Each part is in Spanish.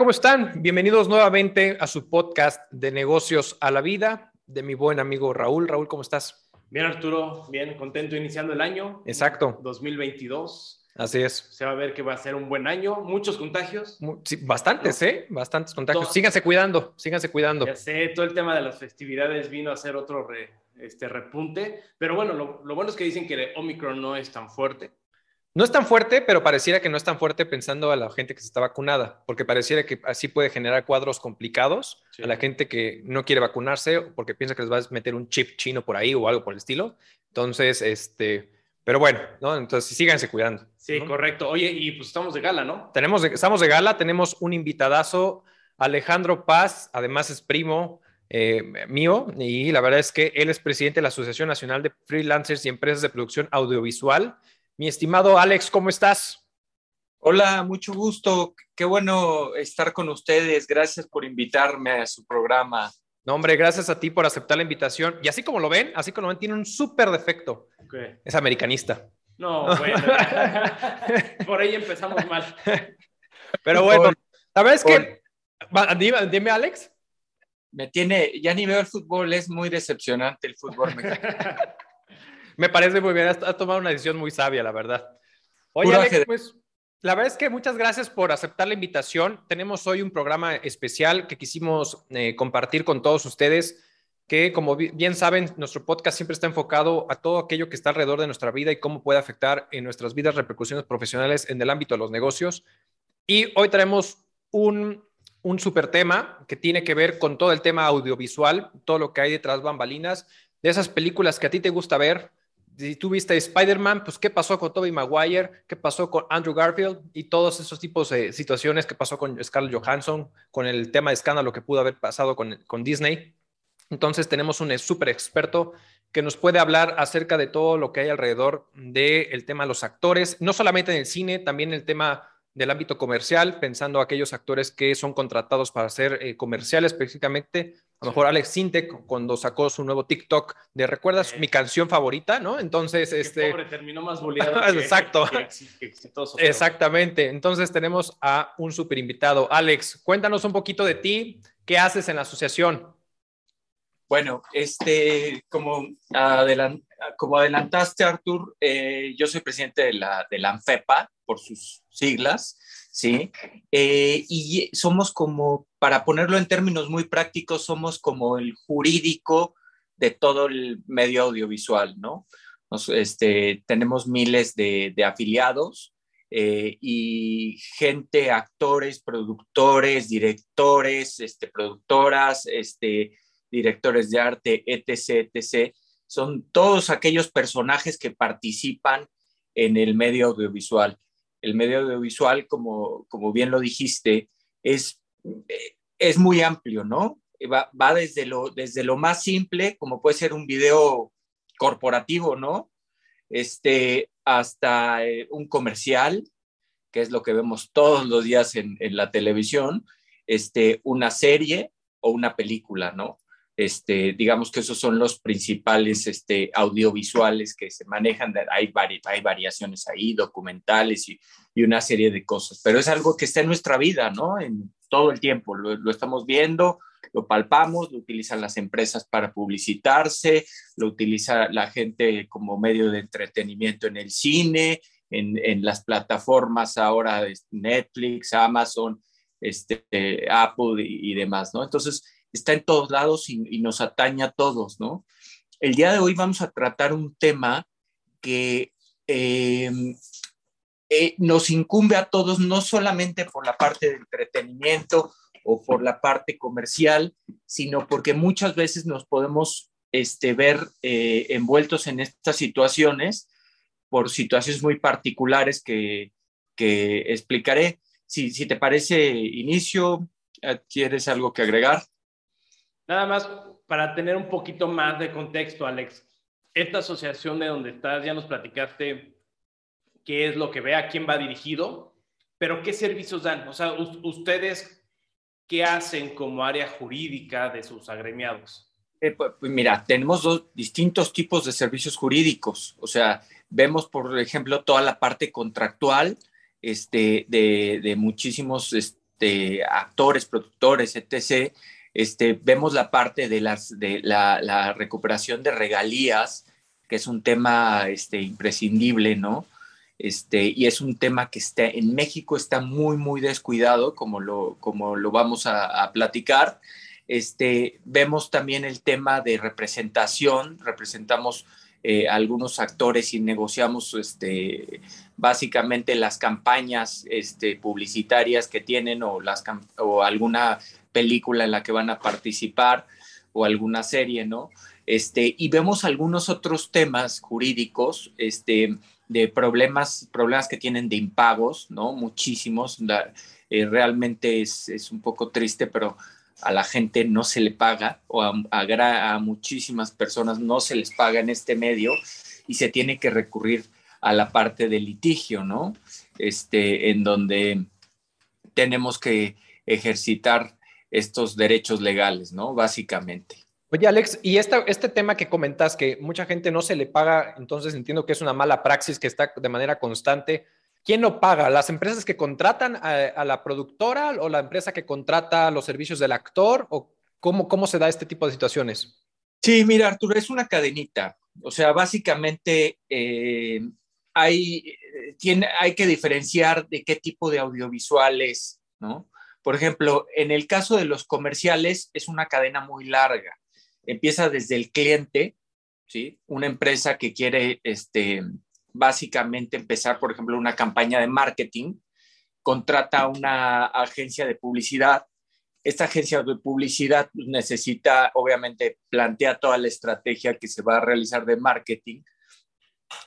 ¿cómo están? Bienvenidos nuevamente a su podcast de negocios a la vida de mi buen amigo Raúl. Raúl, ¿cómo estás? Bien, Arturo, bien, contento iniciando el año. Exacto. 2022. Así es. Se va a ver que va a ser un buen año. Muchos contagios. Sí, bastantes, ¿eh? Bastantes contagios. síganse cuidando, síganse cuidando. Ya sé, todo el tema de las festividades vino a ser otro este repunte. Pero bueno, lo, lo bueno es que dicen que el Omicron no es tan fuerte. No es tan fuerte, pero pareciera que no es tan fuerte pensando a la gente que se está vacunada, porque pareciera que así puede generar cuadros complicados a la gente que no quiere vacunarse porque piensa que les va a meter un chip chino por ahí o algo por el estilo. Entonces, este, pero bueno, ¿no? Entonces síganse cuidando. Sí, correcto. Oye, y pues estamos de gala, ¿no? Tenemos, estamos de gala, tenemos un invitadazo, Alejandro Paz, además es primo eh, mío, y la verdad es que él es presidente de la Asociación Nacional de Freelancers y Empresas de Producción Audiovisual. Mi estimado Alex, ¿cómo estás? Hola, mucho gusto. Qué bueno estar con ustedes. Gracias por invitarme a su programa. No, hombre, gracias a ti por aceptar la invitación. Y así como lo ven, así como lo ven, tiene un súper defecto. Es americanista. No, bueno. por ahí empezamos mal. Pero bueno, la verdad es que. Dime, dime, Alex. Me tiene, ya ni veo el fútbol, es muy decepcionante el fútbol mexicano. Me parece muy bien, has, tomado una decisión muy sabia, la verdad. Oye, Alex, pues la verdad es que muchas gracias por aceptar la invitación. Tenemos hoy un programa especial que quisimos eh, compartir con todos ustedes, que como bien saben, nuestro podcast siempre está enfocado a todo aquello que está alrededor de nuestra vida y cómo puede afectar en nuestras vidas repercusiones profesionales en el ámbito de los negocios. Y hoy traemos un, un super tema que tiene que ver con todo el tema audiovisual, todo lo que hay detrás bambalinas, de esas películas que a ti te gusta ver, si tú viste Spider-Man, pues qué pasó con Tobey Maguire, qué pasó con Andrew Garfield y todos esos tipos de situaciones que pasó con Scarlett Johansson, con el tema de escándalo que pudo haber pasado con, con Disney. Entonces tenemos un súper experto que nos puede hablar acerca de todo lo que hay alrededor del tema de los actores, no solamente en el cine, también el tema del ámbito comercial, pensando aquellos actores que son contratados para hacer eh, comerciales específicamente. A lo mejor Alex Sintek cuando sacó su nuevo TikTok de ¿recuerdas mi canción favorita? ¿no? Entonces, este... Pobre, terminó más boleado. Exacto. Exactamente. Entonces tenemos a un super invitado. Alex, cuéntanos un poquito de ti. ¿Qué haces en la asociación? Bueno, este, como, como adelantaste, Artur, eh, yo soy presidente de la, de la ANFEPA, por sus siglas, ¿sí? Eh, y somos como, para ponerlo en términos muy prácticos, somos como el jurídico de todo el medio audiovisual, ¿no? este, tenemos miles de, afiliados eh, y gente, actores, productores, directores, este, productoras, este, directores de arte, etc., etc. Son todos aquellos personajes que participan en el medio audiovisual el medio audiovisual, como, como bien lo dijiste, es, es muy amplio, ¿no? Va, va, desde, lo, desde lo más simple, como puede ser un video corporativo, ¿no? Este, hasta eh, un comercial, que es lo que vemos todos los días en, en la televisión, este, una serie o una película, ¿no? Este, digamos que esos son los principales este, audiovisuales que se manejan. Hay, hay variaciones ahí, documentales y, una serie de cosas, pero es algo que está en nuestra vida, ¿no? En todo el tiempo. Lo, estamos viendo, lo palpamos, lo utilizan las empresas para publicitarse, lo utiliza la gente como medio de entretenimiento en el cine, en, las plataformas ahora Netflix, Amazon, este, Apple y, y demás, ¿no? Entonces, está en todos lados y, nos atañe a todos, ¿no? El día de hoy vamos a tratar un tema que em, eh, nos incumbe a todos, no solamente por la parte de entretenimiento o por la parte comercial, sino porque muchas veces nos podemos este, ver eh, envueltos en estas situaciones por situaciones muy particulares que, explicaré. Si, si te parece, inicio, ¿quieres algo que agregar? Nada más para tener un poquito más de contexto, Alex. Esta asociación de donde estás, ya nos platicaste qué es lo que ve, a quién va dirigido, pero qué servicios dan. O sea, ustedes, ¿qué hacen como área jurídica de sus agremiados? Eh, pues, pues, mira, tenemos dos distintos tipos de servicios jurídicos. O sea, vemos, por ejemplo, toda la parte contractual este, de, de muchísimos de actores, productores, etc., este, vemos la parte de, las, de la, recuperación de regalías, que es un tema este, imprescindible, ¿no? Este, y es un tema que está, en México está muy, muy descuidado, como lo, como lo vamos a, platicar. Este, vemos también el tema de representación, representamos eh, algunos actores y negociamos este, básicamente las campañas este, publicitarias que tienen o, las, o alguna película en la que van a participar o alguna serie, ¿no? Este, y vemos algunos otros temas jurídicos, este, de problemas, problemas que tienen de impagos, ¿no? Muchísimos. Eh, realmente es, es, un poco triste, pero a la gente no se le paga o a, a, a, muchísimas personas no se les paga en este medio y se tiene que recurrir a la parte del litigio, ¿no? Este, en donde tenemos que ejercitar estos derechos legales, ¿no? Básicamente. Oye, Alex, y este tema que comentas, que mucha gente no se le paga, entonces entiendo que es una mala praxis que está de manera constante. ¿Quién lo paga? ¿Las empresas que contratan a, la productora o la empresa que contrata los servicios del actor? ¿O cómo, cómo se da este tipo de situaciones? Sí, mira, Arturo, es una cadenita. O sea, básicamente eh, hay, tiene, hay que diferenciar de qué tipo de audiovisuales, ¿no? Por ejemplo, en el caso de los comerciales es una cadena muy larga. Empieza desde el cliente, ¿sí? Una empresa que quiere, este, básicamente empezar, por ejemplo, una campaña de marketing, contrata una agencia de publicidad. Esta agencia de publicidad necesita, obviamente, plantea toda la estrategia que se va a realizar de marketing.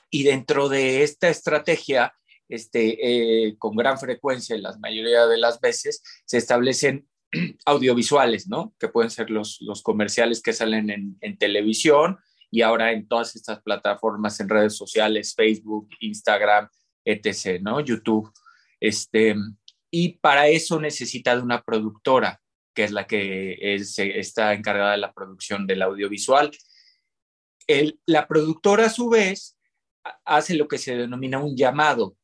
Y dentro de esta estrategia, este, eh, con gran frecuencia, en la mayoría de las veces, se establecen audiovisuales, ¿no? Que pueden ser los, los comerciales que salen en, televisión y ahora en todas estas plataformas, en redes sociales, Facebook, Instagram, etc., ¿no? YouTube. Este, y para eso necesita de una productora, que es la que es, está encargada de la producción del audiovisual. El, la productora, a su vez, hace lo que se denomina un llamado,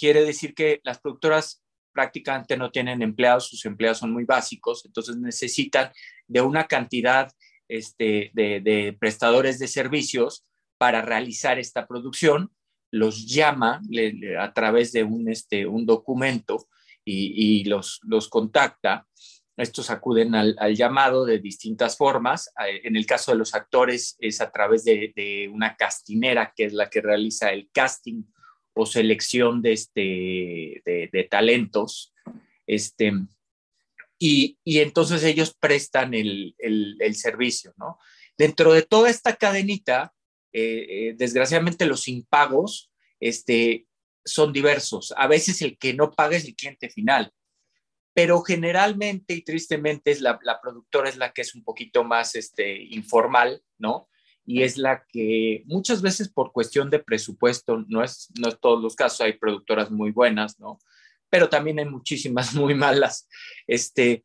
quiere decir que las productoras prácticamente no tienen empleados, sus empleados son muy básicos, entonces necesitan de una cantidad este, de, prestadores de servicios para realizar esta producción, los llama a través de un, este, un documento y, los, los contacta. Estos acuden al, llamado de distintas formas. En el caso de los actores es a través de una castinera, que es la que realiza el casting o selección de, este, de, talentos. Este, y, entonces ellos prestan el, servicio, ¿no? Dentro de toda esta cadenita, eh, eh, desgraciadamente los impagos este, son diversos. A veces el que no paga es el cliente final, pero generalmente y tristemente es la, la productora es la que es un poquito más este, informal, ¿no? Y es la que muchas veces por cuestión de presupuesto, no es, no es todos los casos, hay productoras muy buenas, ¿no? Pero también hay muchísimas muy malas, este,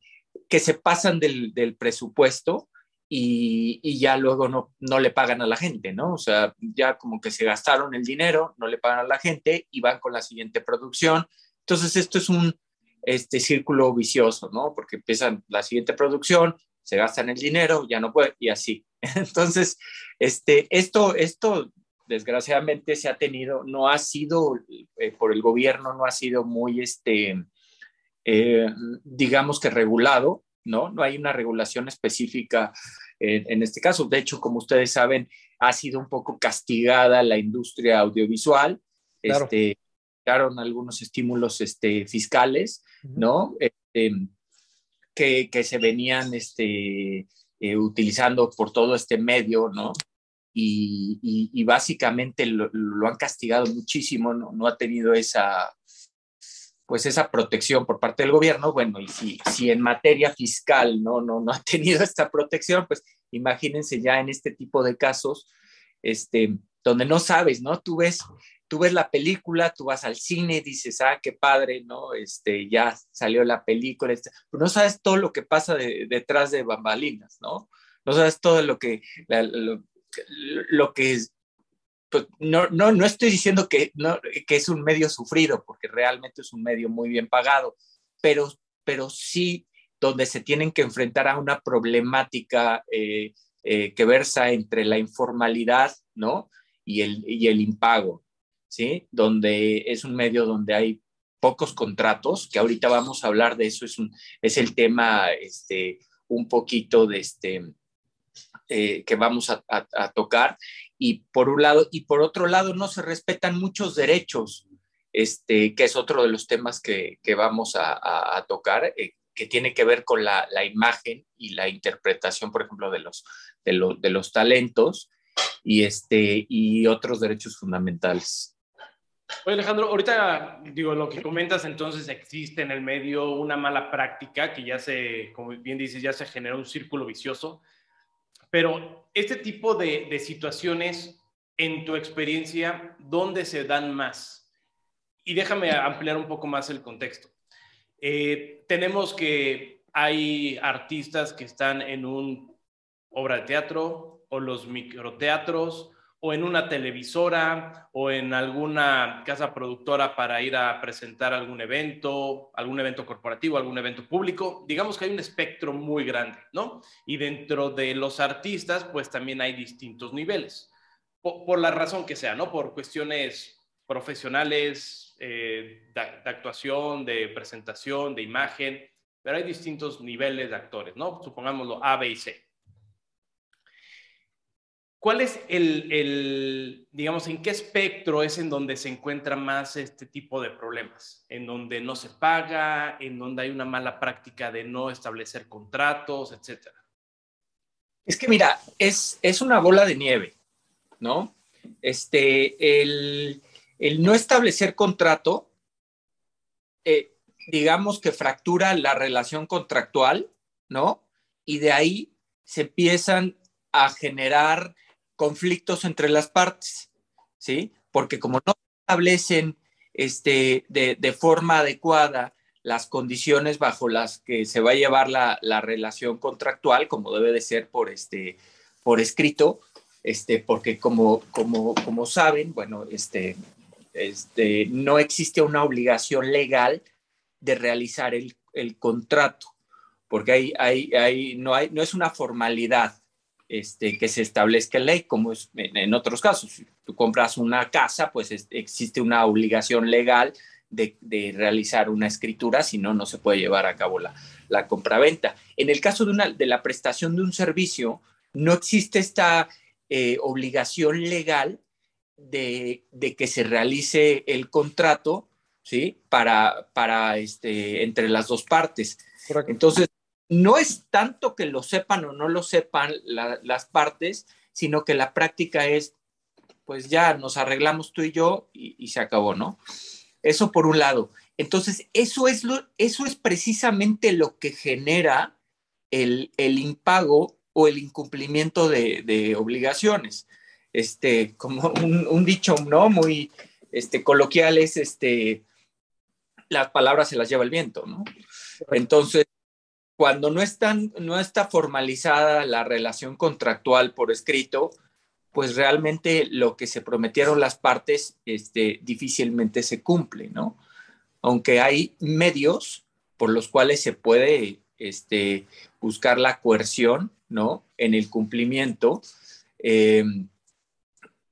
que se pasan del, presupuesto y, y, ya luego no, no le pagan a la gente, ¿no? O sea, ya como que se gastaron el dinero, no le pagan a la gente y van con la siguiente producción. Entonces, esto es un este, círculo vicioso, ¿no? Porque empiezan la siguiente producción, se gastan el dinero, ya no puede, y así. Entonces, este, esto, esto desgraciadamente se ha tenido, no ha sido eh, por el gobierno, no ha sido muy, este, eh, digamos que regulado, ¿no? No hay una regulación específica en, este caso. De hecho, como ustedes saben, ha sido un poco castigada la industria audiovisual. Claro. Este, algunos estímulos este, fiscales, ¿no? Este, que, se venían este, eh, utilizando por todo este medio, ¿no? Y, básicamente lo, han castigado muchísimo, ¿no? no ha tenido esa, pues esa protección por parte del gobierno, bueno, y si, en materia fiscal no, no, no ha tenido esta protección, pues imagínense ya en este tipo de casos, este, donde no sabes, ¿no? Tú ves tú ves la película, tú vas al cine, dices, ah, qué padre, ¿no? Este, ya salió la película, pero no sabes todo lo que pasa detrás de bambalinas, ¿no? No sabes todo lo que, lo, que es, pues no, no, no estoy diciendo que, no, que es un medio sufrido, porque realmente es un medio muy bien pagado, pero pero sí donde se tienen que enfrentar a una problemática eh, eh, que versa entre la informalidad, ¿no? Y el, y el impago, ¿sí? Donde es un medio donde hay pocos contratos, que ahorita vamos a hablar de eso, es, un, es el tema este, un poquito de este, eh, que vamos a, tocar. Y por un lado, y por otro lado, no se respetan muchos derechos, este, que es otro de los temas que, vamos a, tocar, eh, que tiene que ver con la, imagen y la interpretación, por ejemplo, de los, de, de los talentos y, este, y otros derechos fundamentales. Oye, Alejandro, ahorita digo, lo que comentas, entonces existe en el medio una mala práctica que ya se, como bien dices, ya se generó un círculo vicioso, pero este tipo de, de situaciones, en tu experiencia, ¿dónde se dan más? Y déjame ampliar un poco más el contexto. Eh, tenemos que hay artistas que están en una obra de teatro o los microteatros o en una televisora o en alguna casa productora para ir a presentar algún evento, algún evento corporativo, algún evento público. Digamos que hay un espectro muy grande, ¿no? Y dentro de los artistas, pues también hay distintos niveles, por, la razón que sea, ¿no? Por cuestiones profesionales, eh, de, de actuación, de presentación, de imagen, pero hay distintos niveles de actores, ¿no? Supongámoslo A, B y C. ¿Cuál es el, digamos, en qué espectro es en donde se encuentra más este tipo de problemas? En donde no se paga, en donde hay una mala práctica de no establecer contratos, etcétera. Es que mira, es, es una bola de nieve, ¿no? Este, el, no establecer contrato, eh, digamos que fractura la relación contractual, ¿no? Y de ahí se empiezan a generar conflictos entre las partes, ¿sí? Porque como no establecen este, de, forma adecuada las condiciones bajo las que se va a llevar la, relación contractual, como debe de ser por, este, por escrito, este, porque como, como, como saben, bueno, este, este, no existe una obligación legal de realizar el, contrato, porque hay, hay, hay, no, hay, no es una formalidad, este, que se establezca en ley, como es en, otros casos. Si tú compras una casa, pues existe una obligación legal de, realizar una escritura, si no, no se puede llevar a cabo la, la compraventa. En el caso de, una, de la prestación de un servicio, no existe esta eh, obligación legal de, que se realice el contrato, ¿sí? Para, para este, entre las dos partes. Entonces, no es tanto que lo sepan o no lo sepan las partes, sino que la práctica es, pues ya nos arreglamos tú y yo y, se acabó, ¿no? Eso por un lado. Entonces, eso es, lo, eso es precisamente lo que genera el, impago o el incumplimiento de, obligaciones. Este, como un, dicho, ¿no? Muy este, coloquial es, este, las palabras se las lleva el viento, ¿no? Entonces, cuando no, están, no está formalizada la relación contractual por escrito, pues realmente lo que se prometieron las partes este, difícilmente se cumple, ¿no? Aunque hay medios por los cuales se puede este, buscar la coerción, ¿no? En el cumplimiento. Em,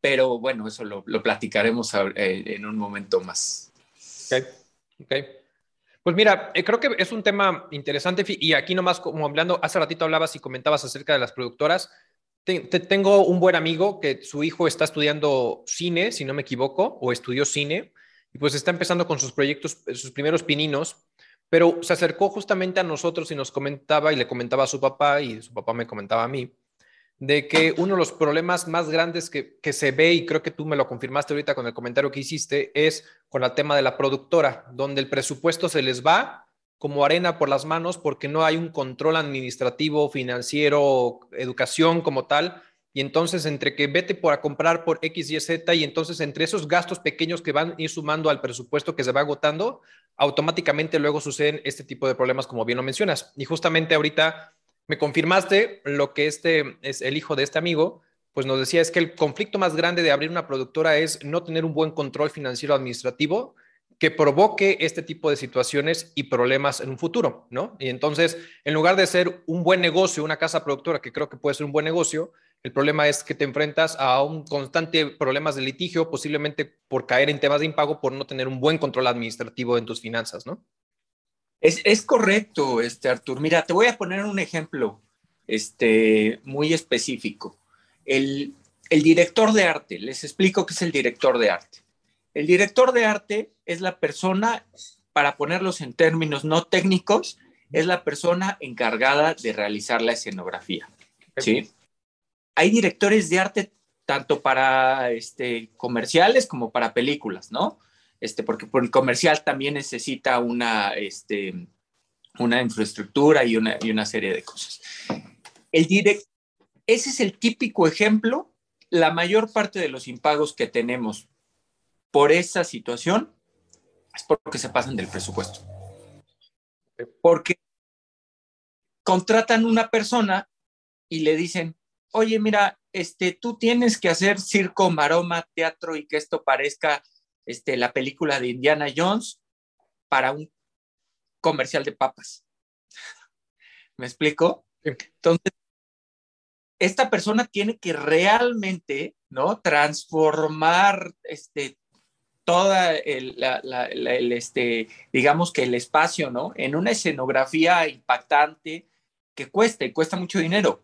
pero bueno, eso lo, platicaremos eh, en un momento más. Ok, ok. Pues mira, eh, creo que es un tema interesante y aquí nomás como hablando, hace ratito hablabas y comentabas acerca de las productoras. tengo un buen amigo que su hijo está estudiando cine, si no me equivoco, o estudió cine, y pues está empezando con sus proyectos, eh, sus primeros pininos, pero se acercó justamente a nosotros y nos comentaba y le comentaba a su papá y su papá me comentaba a mí de que uno de los problemas más grandes que, se ve, y creo que tú me lo confirmaste ahorita con el comentario que hiciste, es con el tema de la productora, donde el presupuesto se les va como arena por las manos porque no hay un control administrativo, financiero, educación como tal. Y entonces entre que vete por a comprar por X, Y, Z y entonces entre esos gastos pequeños que van a ir sumando al presupuesto que se va agotando, automáticamente luego suceden este tipo de problemas como bien lo mencionas. Y justamente ahorita me confirmaste lo que este es el hijo de este amigo, pues nos decía es que el conflicto más grande de abrir una productora es no tener un buen control financiero administrativo que provoque este tipo de situaciones y problemas en un futuro, ¿no? Y entonces, en lugar de ser un buen negocio, una casa productora, que creo que puede ser un buen negocio, el problema es que te enfrentas a un constante problemas de litigio, posiblemente por caer en temas de impago, por no tener un buen control administrativo en tus finanzas, ¿no? Es, es correcto, este, Artur. Mira, te voy a poner un ejemplo este, muy específico. El, el director de arte, les explico qué es el director de arte. El director de arte es la persona, para ponerlos en términos no técnicos, es la persona encargada de realizar la escenografía. ¿sí? Hay directores de arte tanto para este, comerciales como para películas, ¿no? Este, porque por el comercial también necesita una, este, una infraestructura y una, y una serie de cosas. El direct, ese es el típico ejemplo. La mayor parte de los impagos que tenemos por esa situación es porque se pasan del presupuesto. Porque contratan una persona y le dicen, oye, mira, este, tú tienes que hacer circo, maroma, teatro y que esto parezca este, la película de Indiana Jones para un comercial de papas. ¿Me explico? Entonces, esta persona tiene que realmente, ¿no? Transformar este, toda el, este, digamos que el espacio, ¿no? En una escenografía impactante que cuesta y cuesta mucho dinero,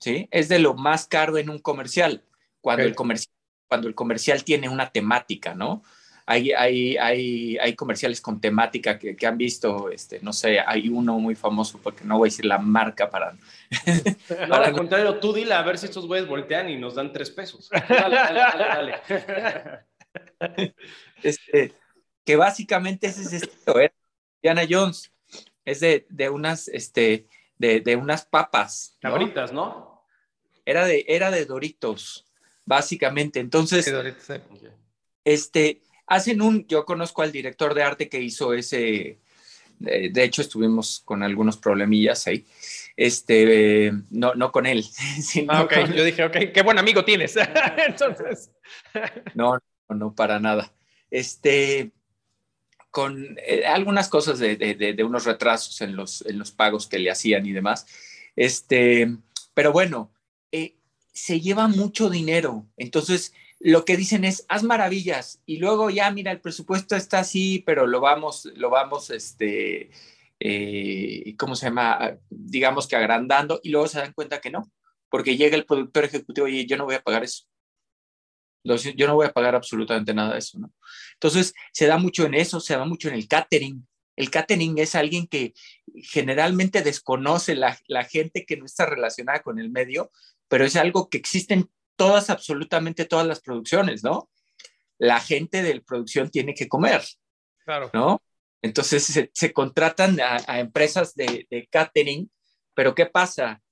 ¿sí? Es de lo más caro en un comercial, cuando, el, comercial, cuando el comercial tiene una temática, ¿no? Hay, hay, hay, hay comerciales con temática que, que, han visto, este, no sé, hay uno muy famoso, porque no voy a decir la marca para... No, al contrario, tú dile a ver si estos güeyes voltean y nos dan tres pesos. Dale, dale, dale. este, que básicamente ese es esto, ¿eh? Diana Jones, es de, de unas, este, de, de, unas papas. ¿no? Doritas, ¿no? Era de, era de Doritos, básicamente. Entonces, este, hacen un, yo conozco al director de arte que hizo ese, de, de hecho estuvimos con algunos problemillas ahí, este, no, no con él. Sino ah, okay. con... Yo dije, ok, qué buen amigo tienes. Entonces. no, no, para nada. Este, con eh, algunas cosas de, de, de, unos retrasos en los, en los pagos que le hacían y demás. Este, pero bueno, eh, se lleva mucho dinero. Entonces, lo que dicen es, haz maravillas. Y luego ya, mira, el presupuesto está así, pero lo vamos, lo vamos, este, eh, ¿cómo se llama? Digamos que agrandando. Y luego se dan cuenta que no, porque llega el productor ejecutivo y yo no voy a pagar eso yo no voy a pagar absolutamente nada de eso, ¿no? Entonces, se da mucho en eso, se da mucho en el catering. El catering es alguien que generalmente desconoce la, la gente que no está relacionada con el medio, pero es algo que existe en todas, absolutamente todas las producciones, ¿no? La gente de la producción tiene que comer, claro. ¿no? Entonces se, se contratan a, a empresas de, de, catering, pero ¿qué pasa?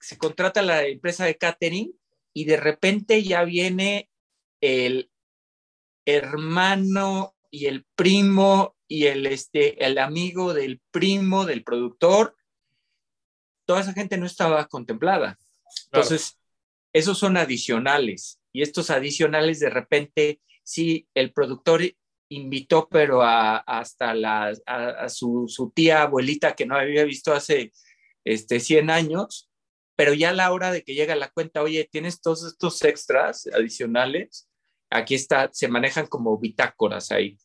Se contrata la empresa de catering y de repente ya viene el hermano y el primo y el, este, el amigo del primo del productor, toda esa gente no estaba contemplada. Entonces, claro. esos son adicionales y estos adicionales de repente, sí, el productor invitó, pero a, hasta la, a, a su, su, tía abuelita que no había visto hace este, 100 años, pero ya a la hora de que llega la cuenta, oye, tienes todos estos extras adicionales, Aquí está, se manejan como bitácoras ahí.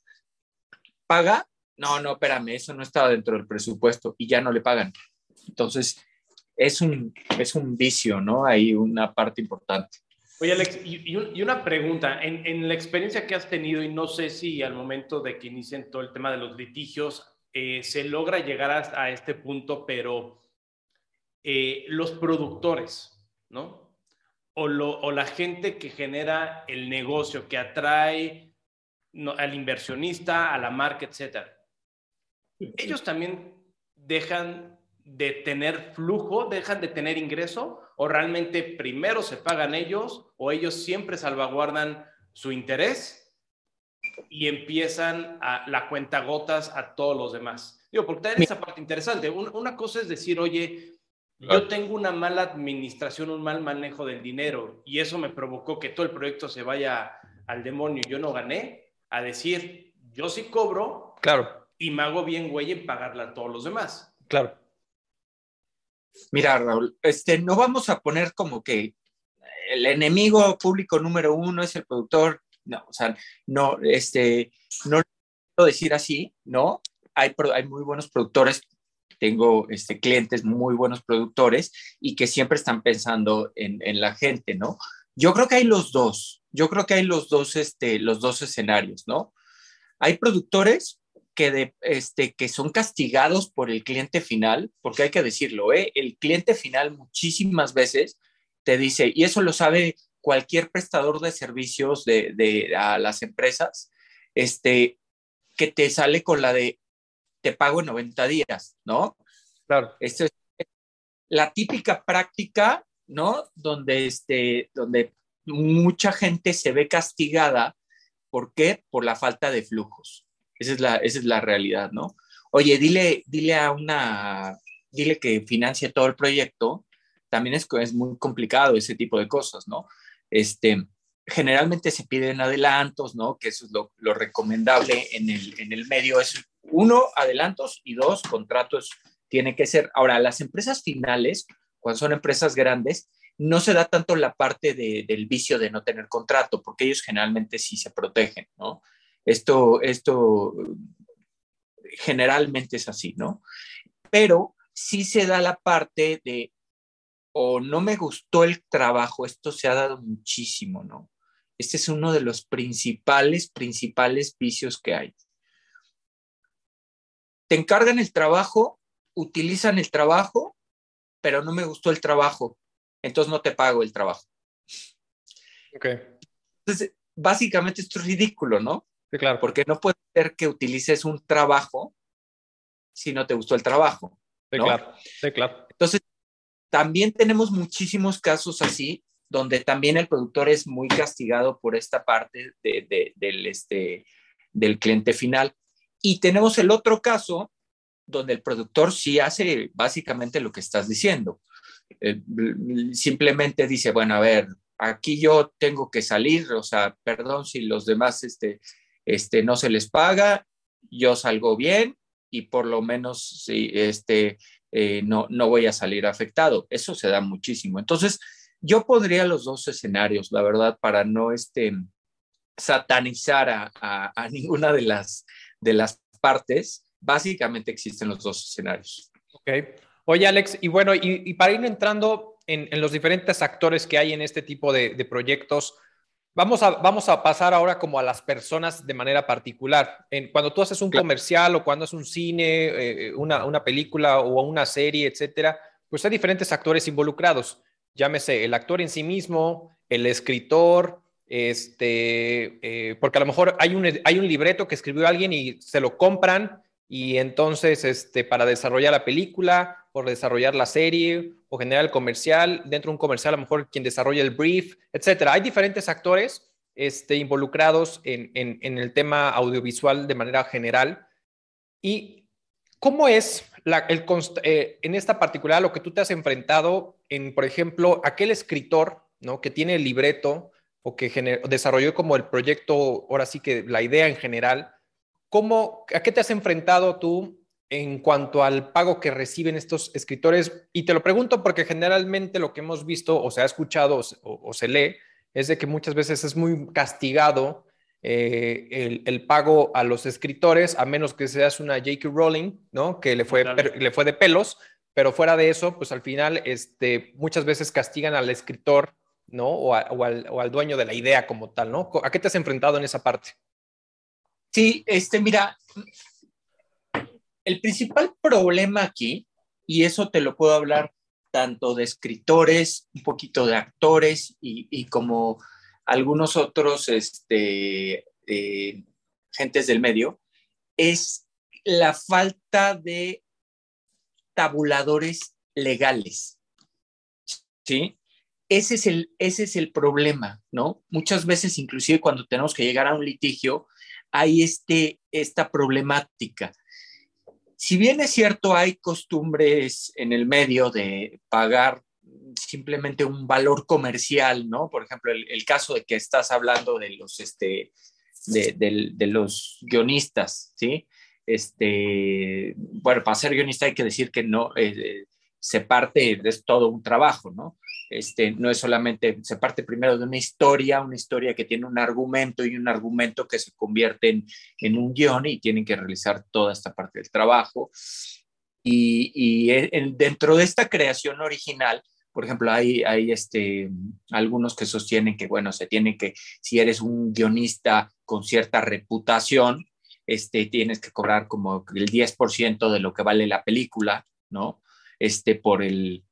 ¿Paga? No, no, espérame, eso no estaba dentro del presupuesto y ya no le pagan. Entonces, es un, es un vicio, ¿no? Hay una parte importante. Oye, Alex, y, y una pregunta. En, en, la experiencia que has tenido, y no sé si al momento de que inicien todo el tema de los litigios, eh, se logra llegar a, a este punto, pero eh, los productores, ¿no? o, lo, o la gente que genera el negocio, que atrae no, al inversionista, a la marca, etc. Ellos también dejan de tener flujo, dejan de tener ingreso, o realmente primero se pagan ellos, o ellos siempre salvaguardan su interés y empiezan a la cuenta gotas a todos los demás. Digo, porque también esa parte interesante. Una cosa es decir, oye, yo tengo una mala administración, un mal manejo del dinero y eso me provocó que todo el proyecto se vaya al demonio y yo no gané, a decir, yo sí cobro. Claro. Y me hago bien güey en pagarle a todos los demás. Claro. Mira, Raúl, este, no vamos a poner como que el enemigo público número uno es el productor. No, o sea, no, este, no lo decir así, ¿no? Hay, hay muy buenos productores, tengo este, clientes muy buenos productores y que siempre están pensando en, en, la gente, ¿no? Yo creo que hay los dos, yo creo que hay los dos, este, los dos escenarios, ¿no? Hay productores que, de, este, que son castigados por el cliente final, porque hay que decirlo, ¿eh? el cliente final muchísimas veces te dice, y eso lo sabe cualquier prestador de servicios de, de, a las empresas, este, que te sale con la de, te pago en 90 días, ¿no? Claro. Esto es la típica práctica, ¿no? Donde, este, donde mucha gente se ve castigada. ¿Por qué? Por la falta de flujos. Esa es la, esa es la realidad, ¿no? Oye, dile, dile a una, dile que financie todo el proyecto. También es, es muy complicado ese tipo de cosas, ¿no? Este, generalmente se piden adelantos, ¿no? Que eso es lo, lo recomendable en el, en el medio. Es uno, adelantos y dos, contratos tiene que ser. Ahora, las empresas finales, cuando son empresas grandes, no se da tanto la parte de, del vicio de no tener contrato, porque ellos generalmente sí se protegen, ¿no? Esto, esto generalmente es así, ¿no? Pero sí se da la parte de, o no me gustó el trabajo, esto se ha dado muchísimo, ¿no? Este es uno de los principales, principales vicios que hay. Te encargan el trabajo, utilizan el trabajo, pero no me gustó el trabajo, entonces no te pago el trabajo. Ok. Entonces, básicamente esto es ridículo, ¿no? Sí, claro. Porque no puede ser que utilices un trabajo si no te gustó el trabajo. Sí, ¿no? claro. Sí, claro. Entonces, también tenemos muchísimos casos así, donde también el productor es muy castigado por esta parte de, de, del, este, del cliente final. Y tenemos el otro caso, donde el productor sí hace básicamente lo que estás diciendo. Eh, simplemente dice, bueno, a ver, aquí yo tengo que salir, o sea, perdón si los demás este, este, no se les paga, yo salgo bien y por lo menos este, eh, no, no voy a salir afectado. Eso se da muchísimo. Entonces, yo pondría los dos escenarios, la verdad, para no este, satanizar a, a, ninguna de las, de las partes. Básicamente existen los dos escenarios. Ok. Oye, Alex, y bueno, y, para ir entrando en, en, los diferentes actores que hay en este tipo de proyectos, vamos a, vamos a pasar ahora como a las personas de manera particular. En, cuando tú haces un claro. comercial o cuando haces un cine, eh, una, una película o una serie, etcétera, pues hay diferentes actores involucrados. Llámese el actor en sí mismo, el escritor, este, eh, porque a lo mejor hay un, hay un libreto que escribió alguien y se lo compran y entonces este, para desarrollar la película, por desarrollar la serie o generar el comercial, dentro de un comercial a lo mejor quien desarrolla el brief, etcétera. Hay diferentes actores este, involucrados en, en, en, el tema audiovisual de manera general. ¿Y cómo es la, el, eh, en esta particular lo que tú te has enfrentado en, por ejemplo, aquel escritor ¿no? que tiene el libreto o que desarrolló como el proyecto, ahora sí que la idea en general? ¿Cómo, ¿A qué te has enfrentado tú en cuanto al pago que reciben estos escritores? Y te lo pregunto porque generalmente lo que hemos visto o se ha escuchado o, o se lee es de que muchas veces es muy castigado eh, el, el, pago a los escritores, a menos que seas una J.K. Rowling, ¿no? Que le fue, per, le fue de pelos, pero fuera de eso, pues al final este, muchas veces castigan al escritor, ¿no? O, a, o, al, o al dueño de la idea como tal, ¿no? ¿A qué te has enfrentado en esa parte? Sí, este, mira, el principal problema aquí, y eso te lo puedo hablar tanto de escritores, un poquito de actores y, como algunos otros este, eh, gentes del medio, es la falta de tabuladores legales. ¿Sí? Ese es, el, ese es el problema, ¿no? Muchas veces, inclusive cuando tenemos que llegar a un litigio, hay este, esta problemática si bien es cierto, hay costumbres en el medio de pagar simplemente un valor comercial, ¿no? Por ejemplo, el, caso de que estás hablando de los, este, de, los guionistas, ¿sí? Este, bueno, para ser guionista hay que decir que no, eh, se parte, es todo un trabajo, ¿no? Este, no es solamente, se parte primero de una historia, una historia que tiene un argumento y un argumento que se convierte en, un guion y tienen que realizar toda esta parte del trabajo. Y, y dentro de esta creación original, por ejemplo, hay, hay este, algunos que sostienen que, bueno, se tiene que, si eres un guionista con cierta reputación, este, tienes que cobrar como el 10% de lo que vale la película, ¿no? Este, por el,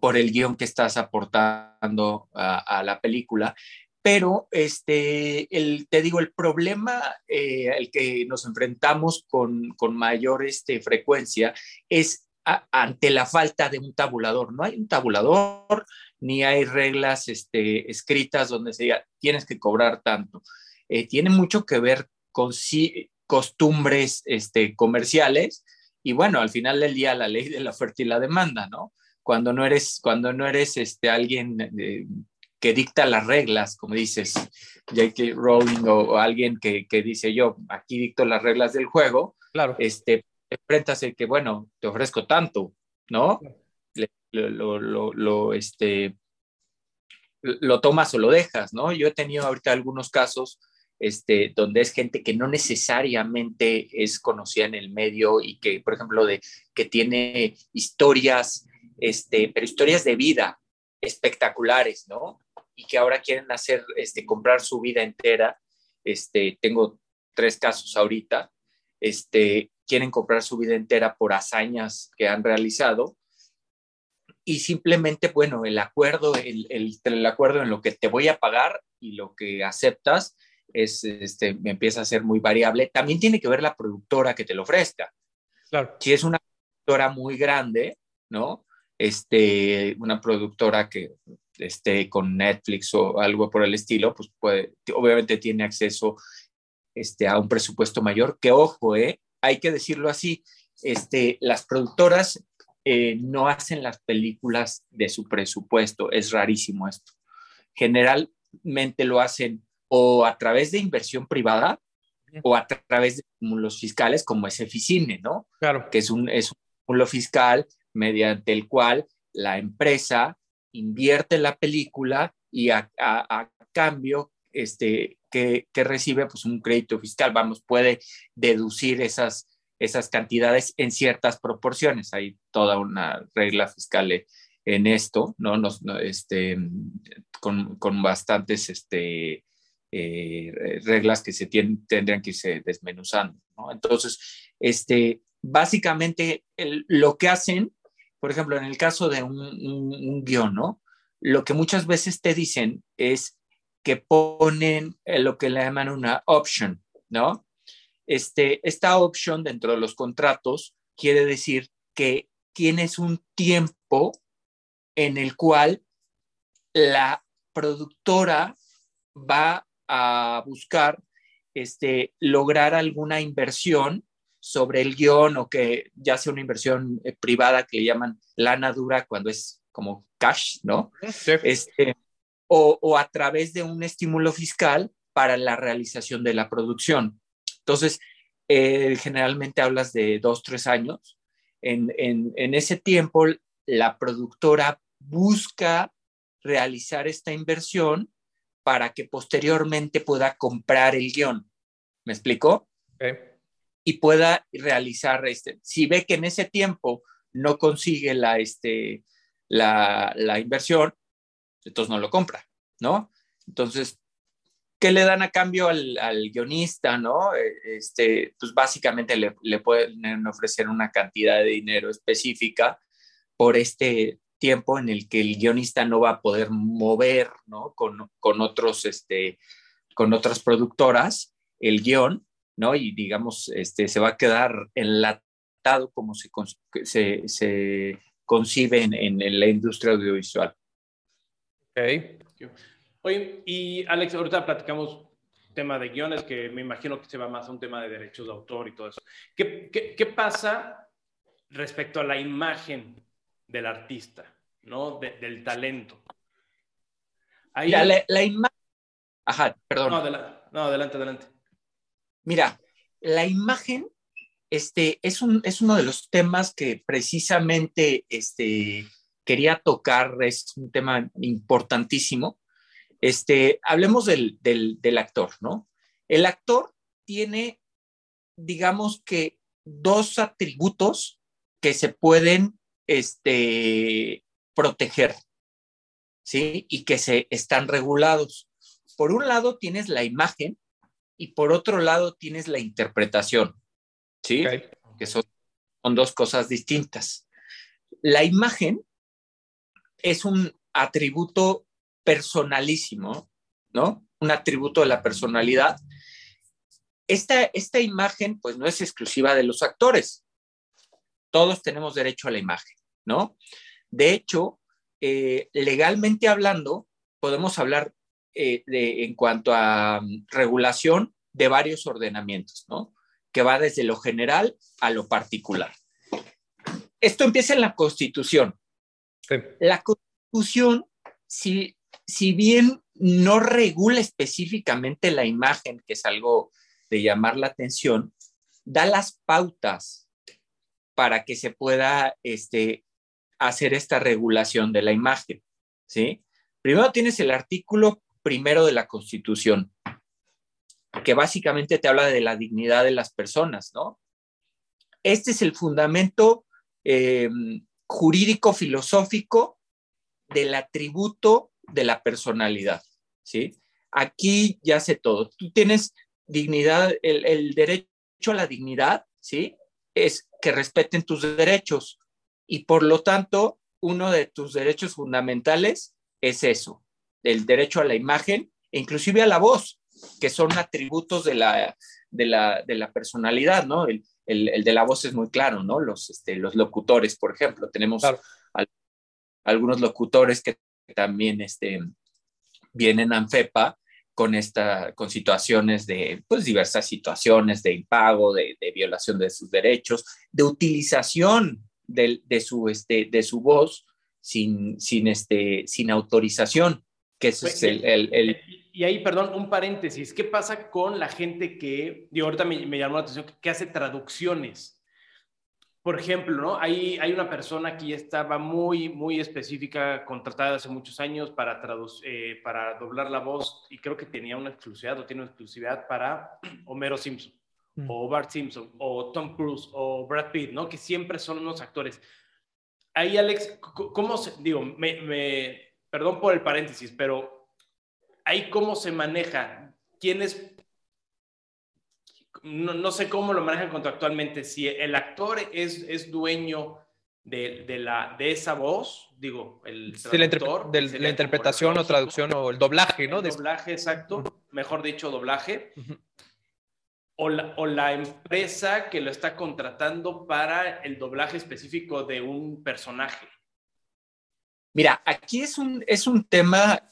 por el guion que estás aportando a, la película. Pero, este, el, te digo, el problema eh, al que nos enfrentamos con, con mayor este, frecuencia es ante la falta de un tabulador. No hay un tabulador ni hay reglas este, escritas donde se diga tienes que cobrar tanto. Eh, tiene mucho que ver con costumbres este, comerciales y bueno, al final del día la ley de la oferta y la demanda, ¿no? Cuando no eres, cuando no eres este, alguien eh, que dicta las reglas, como dices, J.K. Rowling o, alguien que, que, dice yo, aquí dicto las reglas del juego, claro. este, enfrentas el que, bueno, te ofrezco tanto, ¿no? lo, lo, lo, este, lo tomas o lo dejas, ¿no? Yo he tenido ahorita algunos casos este, donde es gente que no necesariamente es conocida en el medio y que, por ejemplo, de, que tiene historias, este, pero historias de vida espectaculares, ¿no? Y que ahora quieren hacer, este, comprar su vida entera. Este, tengo tres casos ahorita, este, quieren comprar su vida entera por hazañas que han realizado y simplemente, bueno, el acuerdo, el, el, acuerdo en lo que te voy a pagar y lo que aceptas es, este, me empieza a ser muy variable. También tiene que ver la productora que te lo ofrezca. Claro. Si es una productora muy grande, ¿no? Este, una productora que esté con Netflix o algo por el estilo, pues puede, obviamente tiene acceso este, a un presupuesto mayor, que ojo, eh, hay que decirlo así, este, las productoras eh, no hacen las películas de su presupuesto, es rarísimo esto. Generalmente lo hacen o a través de inversión privada o a través de los fiscales como es Eficine, ¿no? Claro. Que es un, es un fiscal mediante el cual la empresa invierte la película y a, cambio este, que, recibe pues, un crédito fiscal. Vamos, puede deducir esas, esas cantidades en ciertas proporciones. Hay toda una regla fiscal en esto, ¿no? Nos, este, con, con, bastantes este, eh, reglas que se tienen, tendrían que irse desmenuzando, ¿no? Entonces, este, básicamente lo que hacen, por ejemplo, en el caso de un, un, guion, ¿no? Lo que muchas veces te dicen es, que ponen lo que le llaman una option, ¿no? Este, esta option dentro de los contratos quiere decir que tienes un tiempo en el cual la productora va a buscar este, lograr alguna inversión sobre el guion o que ya sea una inversión eh, privada que le llaman lana dura cuando es como cash, ¿no? Sí. Este, o, a través de un estímulo fiscal para la realización de la producción. Entonces, eh, generalmente hablas de dos, tres años. En, ese tiempo, la productora busca realizar esta inversión para que posteriormente pueda comprar el guion. ¿Me explicó? Y pueda realizar, este, si ve que en ese tiempo no consigue la, este, la, la inversión, entonces no lo compra, ¿no? Entonces, ¿qué le dan a cambio al, guionista, no? E, este, pues básicamente le, le, pueden ofrecer una cantidad de dinero específica por este tiempo en el que el guionista no va a poder mover, ¿no? Con, con otros, este, con otras productoras el guion, ¿no? Y digamos, este, se va a quedar enlatado como se, se, se concibe en, en la industria audiovisual. Oye, y Alex, ahorita platicamos tema de guiones, que me imagino que se va más a un tema de derechos de autor y todo eso. ¿Qué, qué, pasa respecto a la imagen del artista, ¿no? del talento? Ahí... La, la, imagen... Ajá, perdón. No, adelante, adelante. Mira, la imagen este, es, un, es uno de los temas que precisamente este, quería tocar, es un tema importantísimo. Este, hablemos del, del, del actor, ¿no? El actor tiene, digamos que, dos atributos que se pueden este, proteger, ¿sí? Y que se están regulados. Por un lado tienes la imagen y por otro lado tienes la interpretación, ¿sí? Que son, son dos cosas distintas. La imagen es un atributo personalísimo, ¿no? Un atributo de la personalidad. Esta, esta imagen, pues no es exclusiva de los actores. Todos tenemos derecho a la imagen, ¿no? De hecho, eh, legalmente hablando, podemos hablar eh, de, en cuanto a um, regulación de varios ordenamientos, ¿no? Que va desde lo general a lo particular. Esto empieza en la Constitución. La Constitución, si, si bien no regula específicamente la imagen, que es algo de llamar la atención, da las pautas para que se pueda este, hacer esta regulación de la imagen. ¿sí? Primero tienes el artículo primero de la Constitución, que básicamente te habla de la dignidad de las personas, ¿no? Este es el fundamento eh, jurídico-filosófico del atributo de la personalidad, ¿sí? Aquí ya sé todo. Tú tienes dignidad, el, el derecho a la dignidad, ¿sí? Es que respeten tus derechos y por lo tanto, uno de tus derechos fundamentales es eso, el derecho a la imagen e inclusive a la voz, que son atributos de la, de la, personalidad, ¿no? El, de la voz es muy claro, ¿no? Los, este, los locutores, por ejemplo, tenemos algunos locutores que también este, vienen a ANFEPA con, esta, con situaciones de, pues, diversas situaciones de impago, de, de violación de sus derechos, de utilización de, de, su, este, de su voz sin, sin, este, sin autorización, que es pues, el, el, Y ahí, perdón, un paréntesis, ¿qué pasa con la gente que, digo, ahorita me, me llamó la atención, que hace traducciones? Por ejemplo, ¿no? Hay, hay una persona que ya estaba muy, muy específica, contratada hace muchos años para, eh, para doblar la voz y creo que tenía una exclusividad o tiene una exclusividad para Homero Simpson o Bart Simpson, o Tom Cruise, o Brad Pitt, ¿no? Que siempre son unos actores. Ahí, Alex, ¿cómo se, digo, me, perdón por el paréntesis, pero ahí cómo se maneja? ¿Quién es? No, sé cómo lo manejan contractualmente. Si el actor es, es dueño de, de, la, de esa voz, digo, el traductor, de la, interpretación o traducción o el doblaje, ¿no? El doblaje, exacto. Mejor dicho, doblaje o la, empresa que lo está contratando para el doblaje específico de un personaje? Mira, aquí es un, es un tema